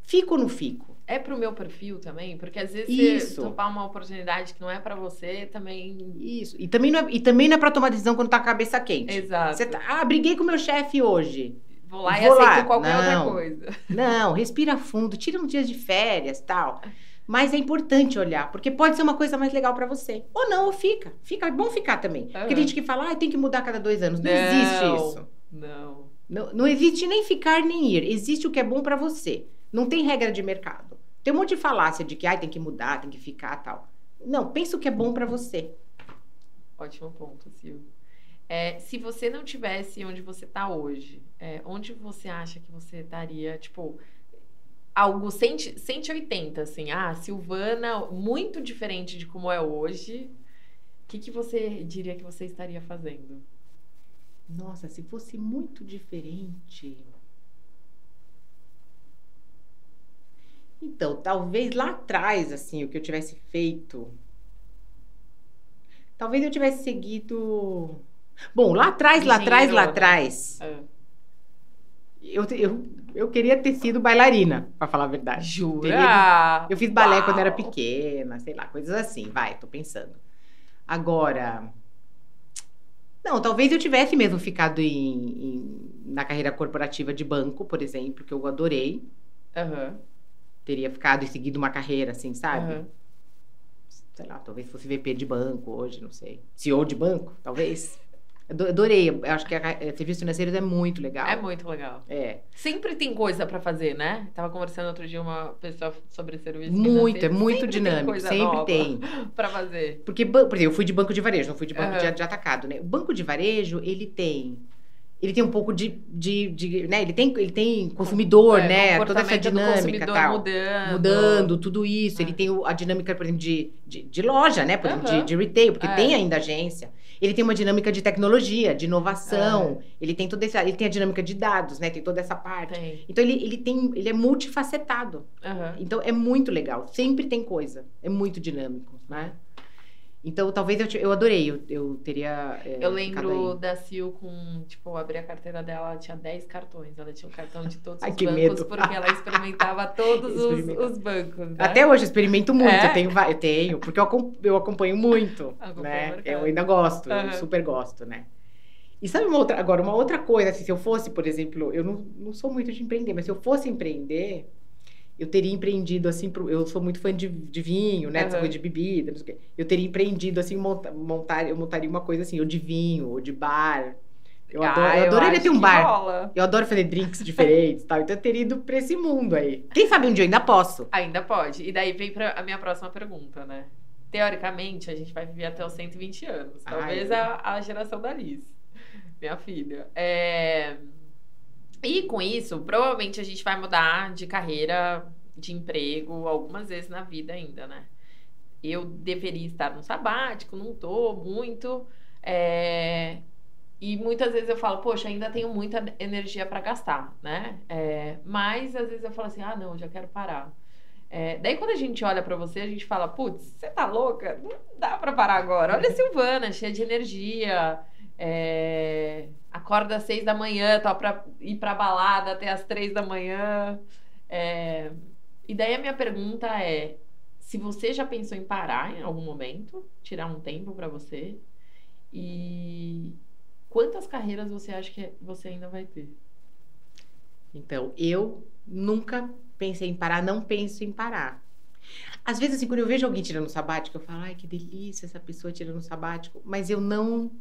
Fico ou não fico? É pro meu perfil também, porque às vezes Isso. você topar uma oportunidade que não é pra você também. Isso. E também não é, e também não é pra tomar decisão quando tá a cabeça quente. Exato. Você tá, ah, briguei com meu chefe hoje. Vou lá e Vou aceito lá. qualquer Não. outra coisa. Não, respira fundo, tira uns dias de férias, tal. Mas é importante olhar, porque pode ser uma coisa mais legal pra você. Ou não, ou fica. Fica, é bom ficar também. Porque Aham. tem gente que fala, ah, tem que mudar cada dois anos. Não, existe Não. isso. Não. Não, não existe nem ficar nem ir. Existe o que é bom pra você. Não tem regra de mercado. Tem um monte de falácia de que ah, tem que mudar, tem que ficar, tal. Não, pensa o que é bom pra você. Ótimo ponto, Silvio. É, se você não tivesse onde você tá hoje, é, onde você acha que você estaria, tipo, algo 100 180, assim, ah, Silvana, muito diferente de como é hoje, o que, que você diria que você estaria fazendo? Nossa, se fosse muito diferente. Então, talvez lá atrás, assim, o que eu tivesse feito. Talvez eu tivesse seguido. Bom, lá atrás, lá atrás, lá Engenheirona. atrás, Ah, eu, eu, eu queria ter sido bailarina, pra falar a verdade. jura? Eu fiz balé Uau! quando era pequena, sei lá, coisas assim, vai, tô pensando. Agora. Não, talvez eu tivesse mesmo ficado em, em- na carreira corporativa de banco, por exemplo, que eu adorei. Aham, Teria ficado e seguido uma carreira, assim, sabe? aham. sei lá, talvez fosse VP de banco hoje, não sei. CEO de banco, talvez. Adorei. Eu acho que a serviços financeiros é muito legal. É muito legal. É. Sempre tem coisa para fazer, né? Tava conversando outro dia uma pessoa sobre serviço Muito, é muito sempre dinâmico. Tem sempre tem. para fazer. Porque, por exemplo, eu fui de banco de varejo, não fui de banco uhum. de, de atacado, né? O banco de varejo, ele tem ele tem um pouco de, de, de, né? Ele tem, ele tem consumidor, é, né? Toda essa dinâmica tal. Mudando. mudando, tudo isso. Ele tem a dinâmica, por exemplo, de, de, de loja, né? Por exemplo, de, de retail, porque é. tem ainda agência. Ele tem uma dinâmica de tecnologia, de inovação. É. Ele tem toda essa, ele tem a dinâmica de dados, né? Tem toda essa parte. Tem. Então ele, ele tem, ele é multifacetado. Uhum. Então é muito legal. Sempre tem coisa. É muito dinâmico, né? Então, talvez eu, eu adorei, eu, eu teria. É, eu lembro da Sil com, tipo, abrir a carteira dela, ela tinha 10 cartões. Ela tinha um cartão de todos Ai, os bancos, medo. porque ela experimentava todos os, os, bancos. Né? Até hoje eu experimento muito, é? eu, tenho, eu tenho, porque eu, eu acompanho muito. né? Eu ainda gosto, uhum. eu super gosto, né? E sabe uma outra, agora, uma outra coisa, assim, se eu fosse, por exemplo, eu não, não sou muito de empreender, mas se eu fosse empreender, eu teria empreendido assim, eu sou muito fã de, de vinho, né, uhum. de bebida, não sei o quê. Eu teria empreendido assim, monta, montar, eu montaria uma coisa assim, ou de vinho, ou de bar. Eu, ah, adoro, eu adoraria ter um bar. Rola. Eu adoro fazer drinks diferentes, tal. Então eu teria ido para esse mundo aí. Quem sabe um dia eu ainda posso. Ainda pode. E daí vem para a minha próxima pergunta, né? Teoricamente, a gente vai viver até os 120 anos. Talvez Ai, a, a geração da Liz, minha filha. É... E com isso, provavelmente a gente vai mudar de carreira, de emprego, algumas vezes na vida ainda, né? Eu deveria estar no sabático, não tô muito. É... E muitas vezes eu falo, poxa, ainda tenho muita energia para gastar, né? É... Mas às vezes eu falo assim, ah, não, já quero parar. É... Daí quando a gente olha para você, a gente fala, putz, você tá louca? Não dá para parar agora. Olha a Silvana, cheia de energia. É acorda às seis da manhã, tá para ir para balada até às três da manhã. É... E daí a minha pergunta é: se você já pensou em parar em algum momento, tirar um tempo para você, e quantas carreiras você acha que você ainda vai ter? Então, eu nunca pensei em parar, não penso em parar. Às vezes, assim, quando eu vejo alguém tirando sabático, eu falo, ai, que delícia essa pessoa tirando sabático, mas eu não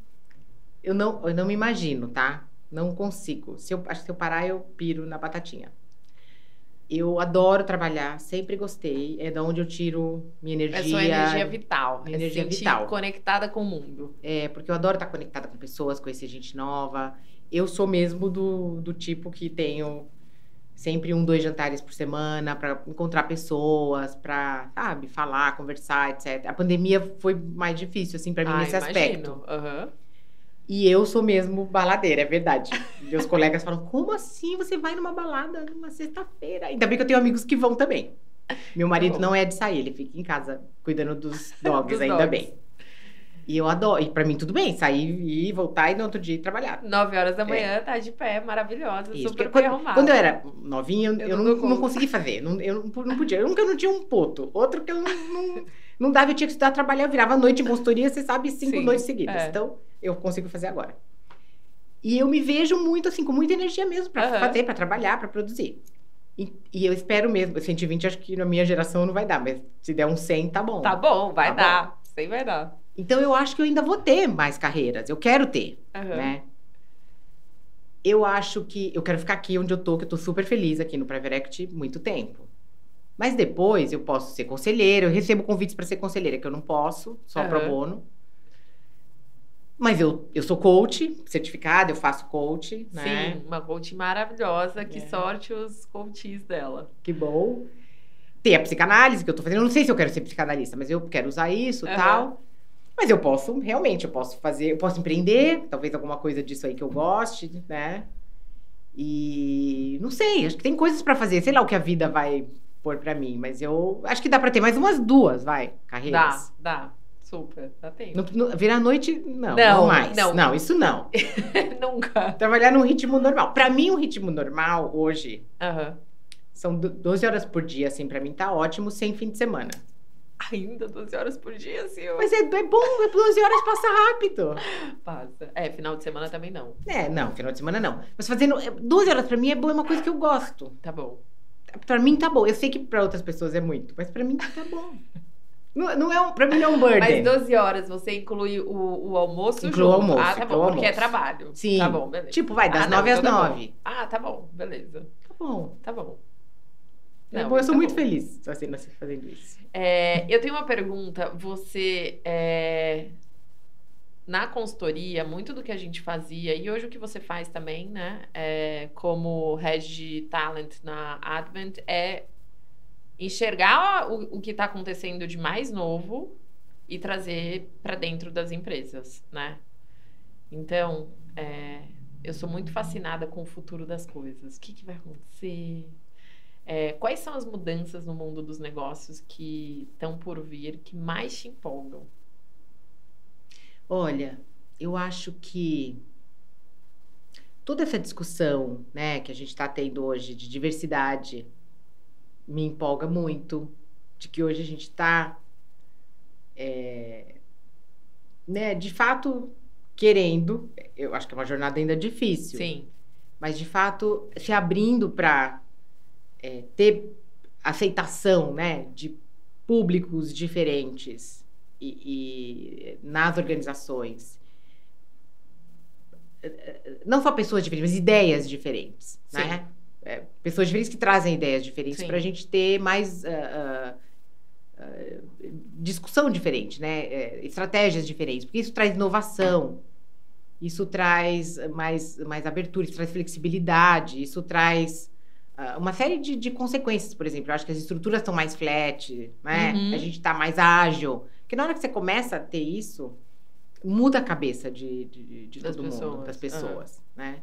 eu não, eu não me imagino, tá? Não consigo. Se eu, acho que se eu parar, eu piro na batatinha. Eu adoro trabalhar, sempre gostei. É da onde eu tiro minha energia. É sua energia vital. Minha é energia vital. conectada com o mundo. É, porque eu adoro estar conectada com pessoas, conhecer gente nova. Eu sou mesmo do, do tipo que tenho sempre um, dois jantares por semana para encontrar pessoas, para, sabe, falar, conversar, etc. A pandemia foi mais difícil, assim, para mim, ah, nesse imagino. aspecto. Uhum. E eu sou mesmo baladeira, é verdade. Meus colegas falam: como assim você vai numa balada numa sexta-feira? Ainda bem que eu tenho amigos que vão também. Meu marido não é de sair, ele fica em casa cuidando dos dogs, dos ainda dogs. bem. E eu adoro. E pra mim, tudo bem, sair e voltar e no outro dia trabalhar. Nove horas da manhã, é. tá de pé, maravilhosa, Isso, super quando, arrumada. Quando eu era novinha, eu, eu não, não, não, consegui fazer. Não, eu não, podia. Um que eu não tinha um poto, outro que eu não, não, dava, eu tinha que estudar, trabalhar, eu virava noite em consultoria, você sabe, cinco Sim, noites seguidas. É. Então, eu consigo fazer agora. E eu me vejo muito assim, com muita energia mesmo para uhum. fazer, para trabalhar, para produzir. E, e, eu espero mesmo, 120 acho que na minha geração não vai dar, mas se der um 100, tá bom. Tá bom, vai tá dar. Bom. 100 vai dar. Então eu acho que eu ainda vou ter mais carreiras. Eu quero ter, uhum. né? Eu acho que eu quero ficar aqui onde eu tô, que eu tô super feliz aqui no Private muito tempo. Mas depois eu posso ser conselheira, eu recebo convites para ser conselheira, que eu não posso, só uhum. pro bono. Mas eu, eu sou coach, certificada, eu faço coach, né? Sim, uma coach maravilhosa, que é. sorte os coaches dela. Que bom. Tem a psicanálise que eu tô fazendo, eu não sei se eu quero ser psicanalista, mas eu quero usar isso e uhum. tal. Mas eu posso, realmente, eu posso fazer, eu posso empreender, talvez alguma coisa disso aí que eu goste, né? E não sei, acho que tem coisas para fazer, sei lá o que a vida vai pôr para mim, mas eu acho que dá para ter mais umas duas, vai, carreiras. Dá, dá. Super, dá tempo. No, no, virar noite, não, não, não mais. Não, não isso não. Nunca. Trabalhar num ritmo normal. Para mim, um ritmo normal hoje uhum. são 12 horas por dia, assim, para mim tá ótimo, sem fim de semana. Ainda 12 horas por dia, assim. Mas é, é bom, 12 horas passa rápido. Passa. É, final de semana também não. É, não, final de semana não. Mas fazendo 12 horas pra mim é bom, é uma coisa que eu gosto. Tá bom. Pra mim tá bom. Eu sei que pra outras pessoas é muito, mas pra mim tá bom. Não, não é um, pra mim não é um burden. Mas 12 horas você inclui o, o almoço Inclui o junto? almoço, Ah, tá inclui bom, o porque é almoço. trabalho. Sim. Tá bom, beleza. Tipo, vai das Ah, não, 9 às então tá bom. 9. Ah, tá bom, beleza. Tá bom. Tá bom. É Não, eu sou tá muito bom. feliz fazendo, assim, fazendo isso. É, eu tenho uma pergunta. Você, é, na consultoria, muito do que a gente fazia, e hoje o que você faz também, né, é, como head de talent na Advent, é enxergar o, o que está acontecendo de mais novo e trazer para dentro das empresas, né? Então, é, eu sou muito fascinada com o futuro das coisas. O que, que vai acontecer? É, quais são as mudanças no mundo dos negócios que estão por vir que mais te empolgam? Olha, eu acho que toda essa discussão, né, que a gente está tendo hoje de diversidade me empolga muito, de que hoje a gente está, né, de fato querendo, eu acho que é uma jornada ainda difícil, Sim, mas de fato se abrindo para ter aceitação, né, de públicos diferentes e, e nas organizações. Não só pessoas diferentes, mas ideias diferentes, Sim. né? É, pessoas diferentes que trazem ideias diferentes para a gente ter mais ah, ah, discussão diferente, né? É, estratégias diferentes, porque isso traz inovação, isso traz mais, mais abertura, isso traz flexibilidade, isso traz uma série de, de consequências, por exemplo. Eu acho que as estruturas estão mais flat, né? Uhum. A gente está mais ágil. Porque na hora que você começa a ter isso, muda a cabeça de, de, de Das todo mundo, pessoas, das aham. pessoas, né?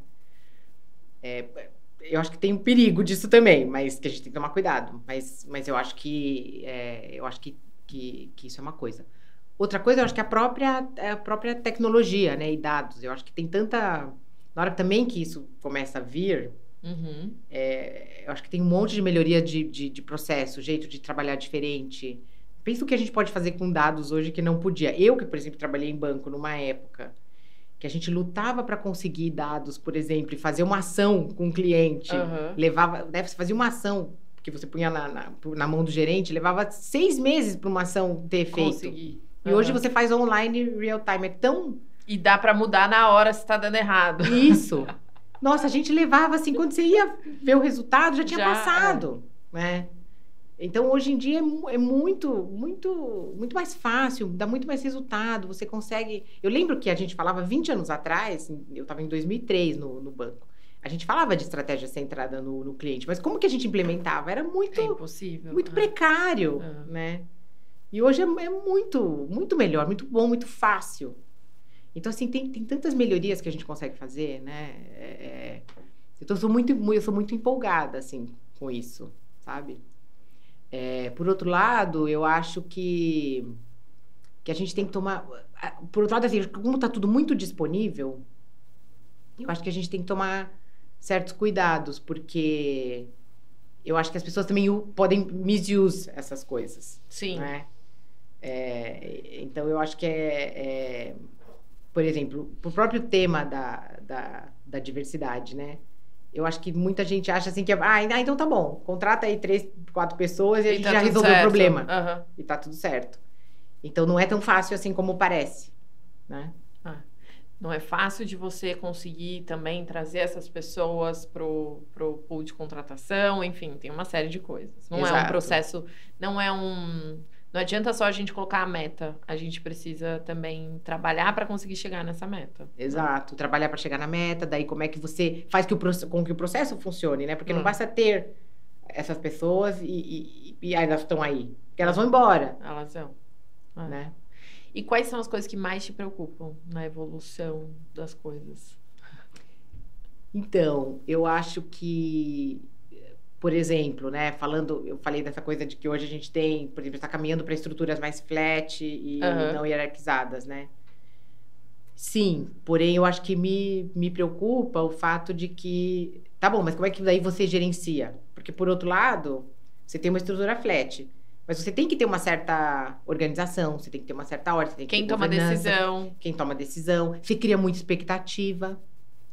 É, eu acho que tem um perigo disso também, mas que a gente tem que tomar cuidado. Mas, mas eu acho que é, eu acho que, que, que isso é uma coisa. Outra coisa, eu acho que a própria, a própria tecnologia, né? E dados. Eu acho que tem tanta. Na hora também que isso começa a vir, Uhum. é, eu acho que tem um monte de melhoria de, de, de processo, jeito de trabalhar diferente. Pensa o que a gente pode fazer com dados hoje que não podia. Eu, que, por exemplo, trabalhei em banco numa época que a gente lutava para conseguir dados, por exemplo, e fazer uma ação com o cliente. Aham. Levava, deve fazer uma ação que você punha na, na, na mão do gerente, levava seis meses para uma ação ter feito. Consegui. E hoje você faz online real time. É tão E dá pra mudar na hora se tá dando errado. isso. Nossa, a gente levava assim, quando você ia ver o resultado, já tinha Já, passado, né? Então, hoje em dia é, é muito, muito, muito mais fácil, dá muito mais resultado. Você consegue. Eu lembro que a gente falava 20 anos atrás, eu estava em 2003 no, no banco. A gente falava de estratégia centrada no, no cliente, mas como que a gente implementava? Era muito, É impossível. muito Ah. precário, Ah. né? E hoje é, é muito, muito melhor, muito bom, muito fácil. Então, assim, tem, tem tantas melhorias que a gente consegue fazer, né? É, é, então, eu sou muito, mu- eu sou muito empolgada, assim, com isso, sabe? É, por outro lado, eu acho que, que a gente tem que tomar... Por outro lado, assim, como está tudo muito disponível, eu acho que a gente tem que tomar certos cuidados, porque eu acho que as pessoas também podem misuse essas coisas, Sim. né? É, então, eu acho que é, é, por exemplo, o próprio tema da, da, da diversidade, né? Eu acho que muita gente acha assim que, ah, ah, então tá bom, contrata aí três, quatro pessoas e a gente tá já resolveu o certo. problema Aham. e tá tudo certo. Então, não é tão fácil assim como parece, né? Não é fácil de você conseguir também trazer essas pessoas pro, pro pool de contratação, enfim, tem uma série de coisas. Não é um Exato. processo, não é um. Não adianta só a gente colocar a meta, a gente precisa também trabalhar para conseguir chegar nessa meta. Exato, trabalhar para chegar na meta, daí como é que você faz que o, com que o processo funcione, né? Porque não Hum. basta ter essas pessoas e, e, e elas estão aí, porque elas vão embora, Elas são. É. né? E quais são as coisas que mais te preocupam na evolução das coisas? Então, eu acho que, por exemplo, né, falando, eu falei dessa coisa de que hoje a gente tem, por exemplo, está caminhando para estruturas mais flat e Aham. não hierarquizadas, né? Sim, porém eu acho que me, me preocupa o fato de que, tá bom, mas como é que daí você gerencia? Porque por outro lado, você tem uma estrutura flat, mas você tem que ter uma certa organização, você tem que ter uma certa ordem, você tem que Quem toma decisão? quem toma decisão, se cria muita expectativa,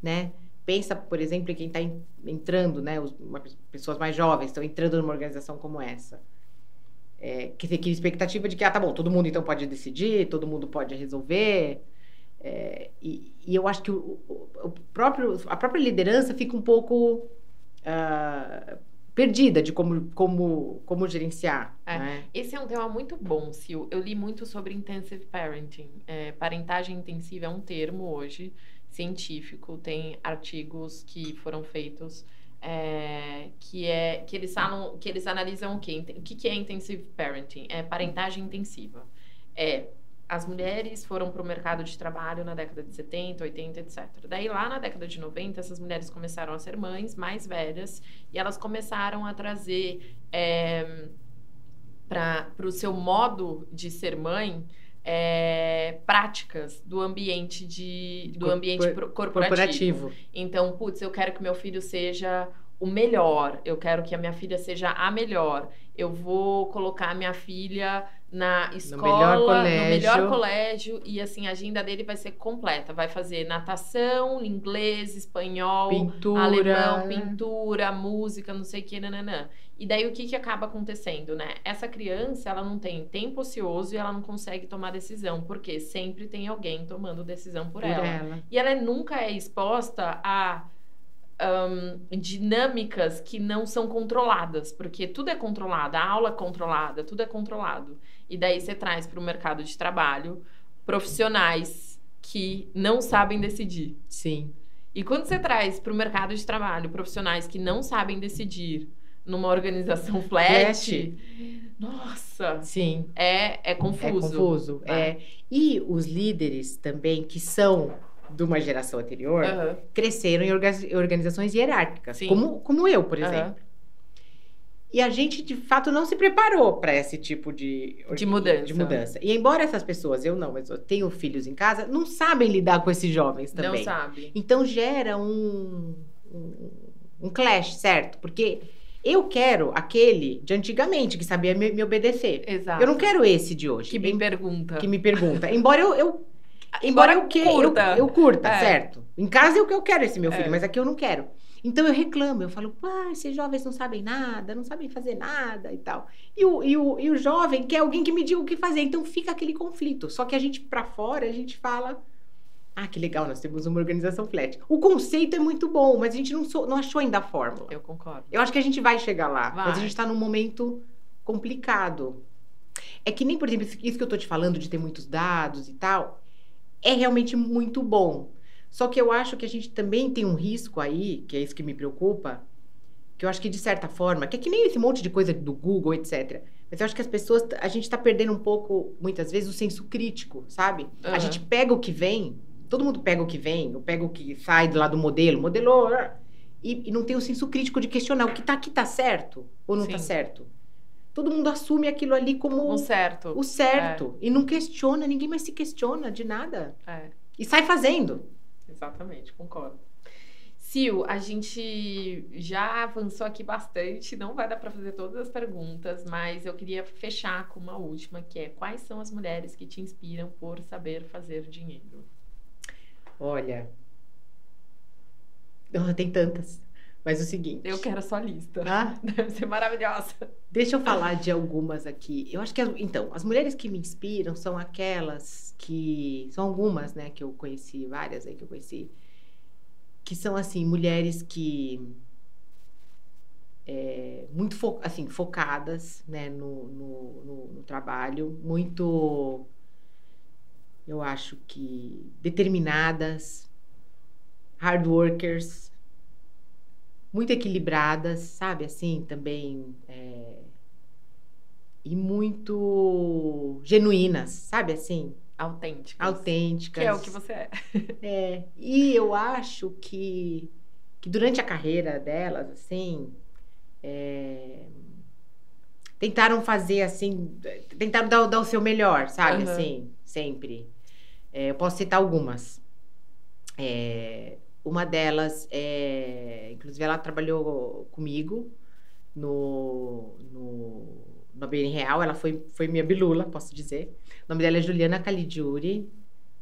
né? Pensa, por exemplo, em quem está entrando, né? Os, uma- pessoas mais jovens estão entrando numa organização como essa. é, que tem aquela expectativa de que, ah, tá bom, todo mundo então pode decidir, todo mundo pode resolver. É, e, e, eu acho que o, o, próprio, a própria liderança fica um pouco uh, perdida de como, como, como gerenciar. É. Né? Esse é um tema muito bom, Sil. Eu li muito sobre intensive parenting. É, parentagem intensiva é um termo hoje científico, tem artigos que foram feitos é, que é que eles falam que eles analisam o que o que, é intensive parenting? É parentagem intensiva. É as mulheres foram para o mercado de trabalho na década de 70, 80, etc. Daí, lá na década de 90, essas mulheres começaram a ser mães mais velhas e elas começaram a trazer é, para o seu modo de ser mãe é, práticas do ambiente de do ambiente corporativo. corporativo. Então, putz, eu quero que meu filho seja o melhor, eu quero que a minha filha seja a melhor. Eu vou colocar a minha filha na escola, no melhor, no melhor colégio, e assim, a agenda dele vai ser completa. Vai fazer natação, inglês, espanhol, pintura. alemão, pintura, música, não sei o que, nananã. E daí o que, que acaba acontecendo, né? Essa criança, ela não tem tempo ocioso e ela não consegue tomar decisão, porque sempre tem alguém tomando decisão por, por ela. ela. E ela nunca é exposta a um, dinâmicas que não são controladas, porque tudo é controlado, a aula é controlada, tudo é controlado. E daí você traz para o mercado de trabalho profissionais que não sabem decidir. Sim. E quando você traz para o mercado de trabalho profissionais que não sabem decidir numa organização flat, flat. nossa, sim, é é confuso. É confuso. É. é. E os líderes também que são de uma geração anterior uhum. cresceram em organizações hierárquicas, como, como eu, por exemplo. Uhum. E a gente, de fato, não se preparou para esse tipo de, de, mudança. de mudança. E embora essas pessoas, eu não, mas eu tenho filhos em casa, não sabem lidar com esses jovens também. Não sabem. Então gera um, um, um clash, certo? Porque eu quero aquele de antigamente, que sabia me, me obedecer. Exato. Eu não quero esse de hoje. Que me pergunta. Que me pergunta. embora eu, eu embora eu, que, curta. Eu, eu curta, é. certo? Em casa é o que eu quero esse meu filho, é. mas aqui eu não quero. Então eu reclamo, eu falo, ah, esses jovens não sabem nada, não sabem fazer nada e tal. E o, e o, e o jovem quer alguém que me diga o que fazer. Então fica aquele conflito. Só que a gente, para fora, a gente fala. Ah, que legal, nós temos uma organização flat. O conceito é muito bom, mas a gente não, sou, não achou ainda a fórmula. Eu concordo. Eu acho que a gente vai chegar lá, vai. mas a gente está num momento complicado. É que nem, por exemplo, isso que eu tô te falando de ter muitos dados e tal, é realmente muito bom. Só que eu acho que a gente também tem um risco aí, que é isso que me preocupa, que eu acho que de certa forma, que é que nem esse monte de coisa do Google, etc. Mas eu acho que as pessoas, a gente está perdendo um pouco, muitas vezes, o senso crítico, sabe? Uhum. A gente pega o que vem, todo mundo pega o que vem, eu pego o que sai lá do modelo, modelou, e, e não tem o senso crítico de questionar o que está aqui está certo ou não está certo. Todo mundo assume aquilo ali como o certo. O certo. É. E não questiona, ninguém mais se questiona de nada. É. E sai fazendo. Exatamente, concordo. Sil, a gente já avançou aqui bastante, não vai dar para fazer todas as perguntas, mas eu queria fechar com uma última, que é quais são as mulheres que te inspiram por saber fazer dinheiro? Olha, oh, tem tantas. Mas o seguinte. Eu quero a sua lista. Ah? Deve ser maravilhosa. Deixa eu falar de algumas aqui. Eu acho que, então, as mulheres que me inspiram são aquelas que. São algumas, né, que eu conheci, várias aí que eu conheci. Que são, assim, mulheres que. É, muito fo assim, focadas né, no, no, no, no trabalho, muito. Eu acho que determinadas, hard workers, muito equilibradas, sabe? Assim, também. É... E muito genuínas, sabe? Assim. Autênticas. Autênticas. Que é o que você é. é. E eu acho que, que durante a carreira delas, assim. É... Tentaram fazer assim, tentaram dar, dar o seu melhor, sabe? Uhum. Assim, sempre. É, eu posso citar algumas. É, uma delas, é, inclusive, ela trabalhou comigo no, no, no Real. Ela foi, foi minha bilula, posso dizer. O nome dela é Juliana Caligiuri.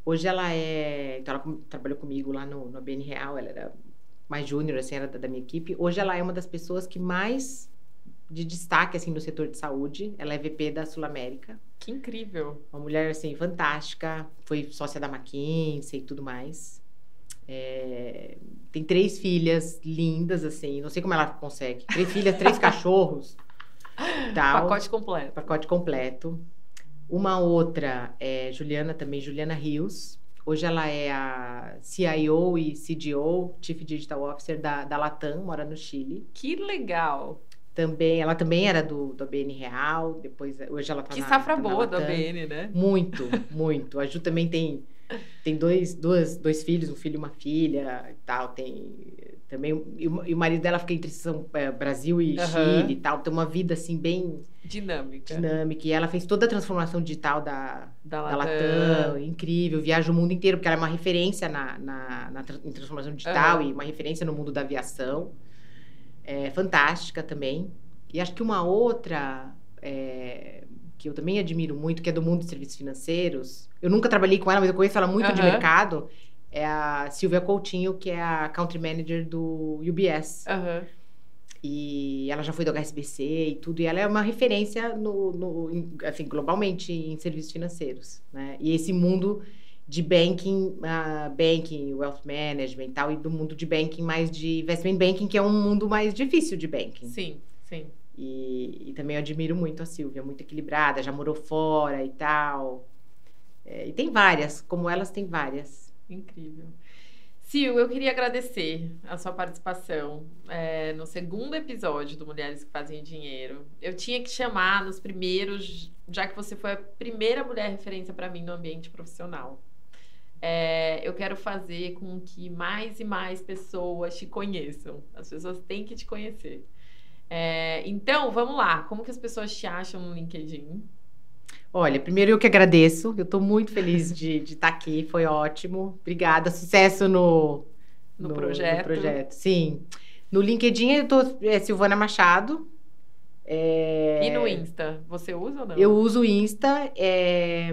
Hoje ela é. Então, ela trabalhou comigo lá no, no ABN Real. Ela era mais júnior, assim, era da, da minha equipe. Hoje ela é uma das pessoas que mais de destaque assim no setor de saúde. Ela é VP da Sul América. Que incrível. Uma mulher assim fantástica, foi sócia da McKinsey e tudo mais. É, tem três filhas lindas assim, não sei como ela consegue. Três filhas, três cachorros. Tal. Pacote completo. Pacote completo. Uma outra é Juliana também, Juliana Rios. Hoje ela é a CIO e CDO, Chief Digital Officer da, da Latam, mora no Chile. Que legal! Também, ela também era do, do ABN Real, depois, hoje ela tá que na safra tá boa do ABN, né? Muito, muito. A Ju também tem, tem dois, duas, dois filhos, um filho e uma filha e tal, tem também, e o, marido dela fica entre São, é, Brasil e uhum. Chile e tal, tem uma vida, assim, bem... Dinâmica. Dinâmica, e ela fez toda a transformação digital da, da, da Latam. incrível, viaja o mundo inteiro, porque ela é uma referência na, na, na em transformação digital uhum. e uma referência no mundo da aviação é, fantástica também. E acho que uma outra é, que eu também admiro muito, que é do mundo de serviços financeiros, eu nunca trabalhei com ela, mas eu conheço ela muito uhum. de mercado, é a Silvia Coutinho, que é a Country Manager do UBS. Uhum. E ela já foi do HSBC e tudo, e ela é uma referência no, no assim, globalmente em serviços financeiros, né? E esse mundo de banking, uh, banking, wealth management e tal, e do mundo de banking mais de investment banking, que é um mundo mais difícil de banking. Sim, sim. E, e também eu admiro muito a Silvia, muito equilibrada, já morou fora e tal. É, e tem várias, como elas tem várias. Incrível. Sil, eu queria agradecer a sua participação é, no segundo episódio do Mulheres que Fazem Dinheiro. Eu tinha que chamar nos primeiros, já que você foi a primeira mulher referência para mim no ambiente profissional é, eu quero fazer com que mais e mais pessoas te conheçam. As pessoas têm que te conhecer. É, então, vamos lá. Como que as pessoas te acham no LinkedIn? Olha, primeiro eu que agradeço. Eu estou muito feliz de, estar tá aqui. Foi ótimo. Obrigada. Sucesso no, no, no, projeto. no projeto. Sim. No LinkedIn eu estou é, Silvana Machado. É... E no Insta, você usa ou não? Eu uso o Insta. É...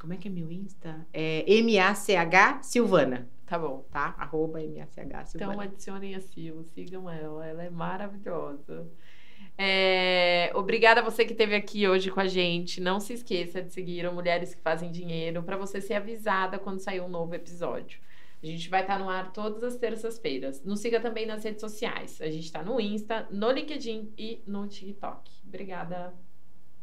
Como é que é meu Insta? É M-A-C-H Silvana. Tá bom. Tá? Arroba M-A-C-H Silvana. Então adicionem a Sil, sigam ela. Ela é maravilhosa. É... Obrigada a você que esteve aqui hoje com a gente. Não se esqueça de seguir o Mulheres que Fazem Dinheiro para você ser avisada quando sair um novo episódio. A gente vai estar no ar todas as terças-feiras. Nos siga também nas redes sociais. A gente está no Insta, no LinkedIn e no TikTok. Obrigada.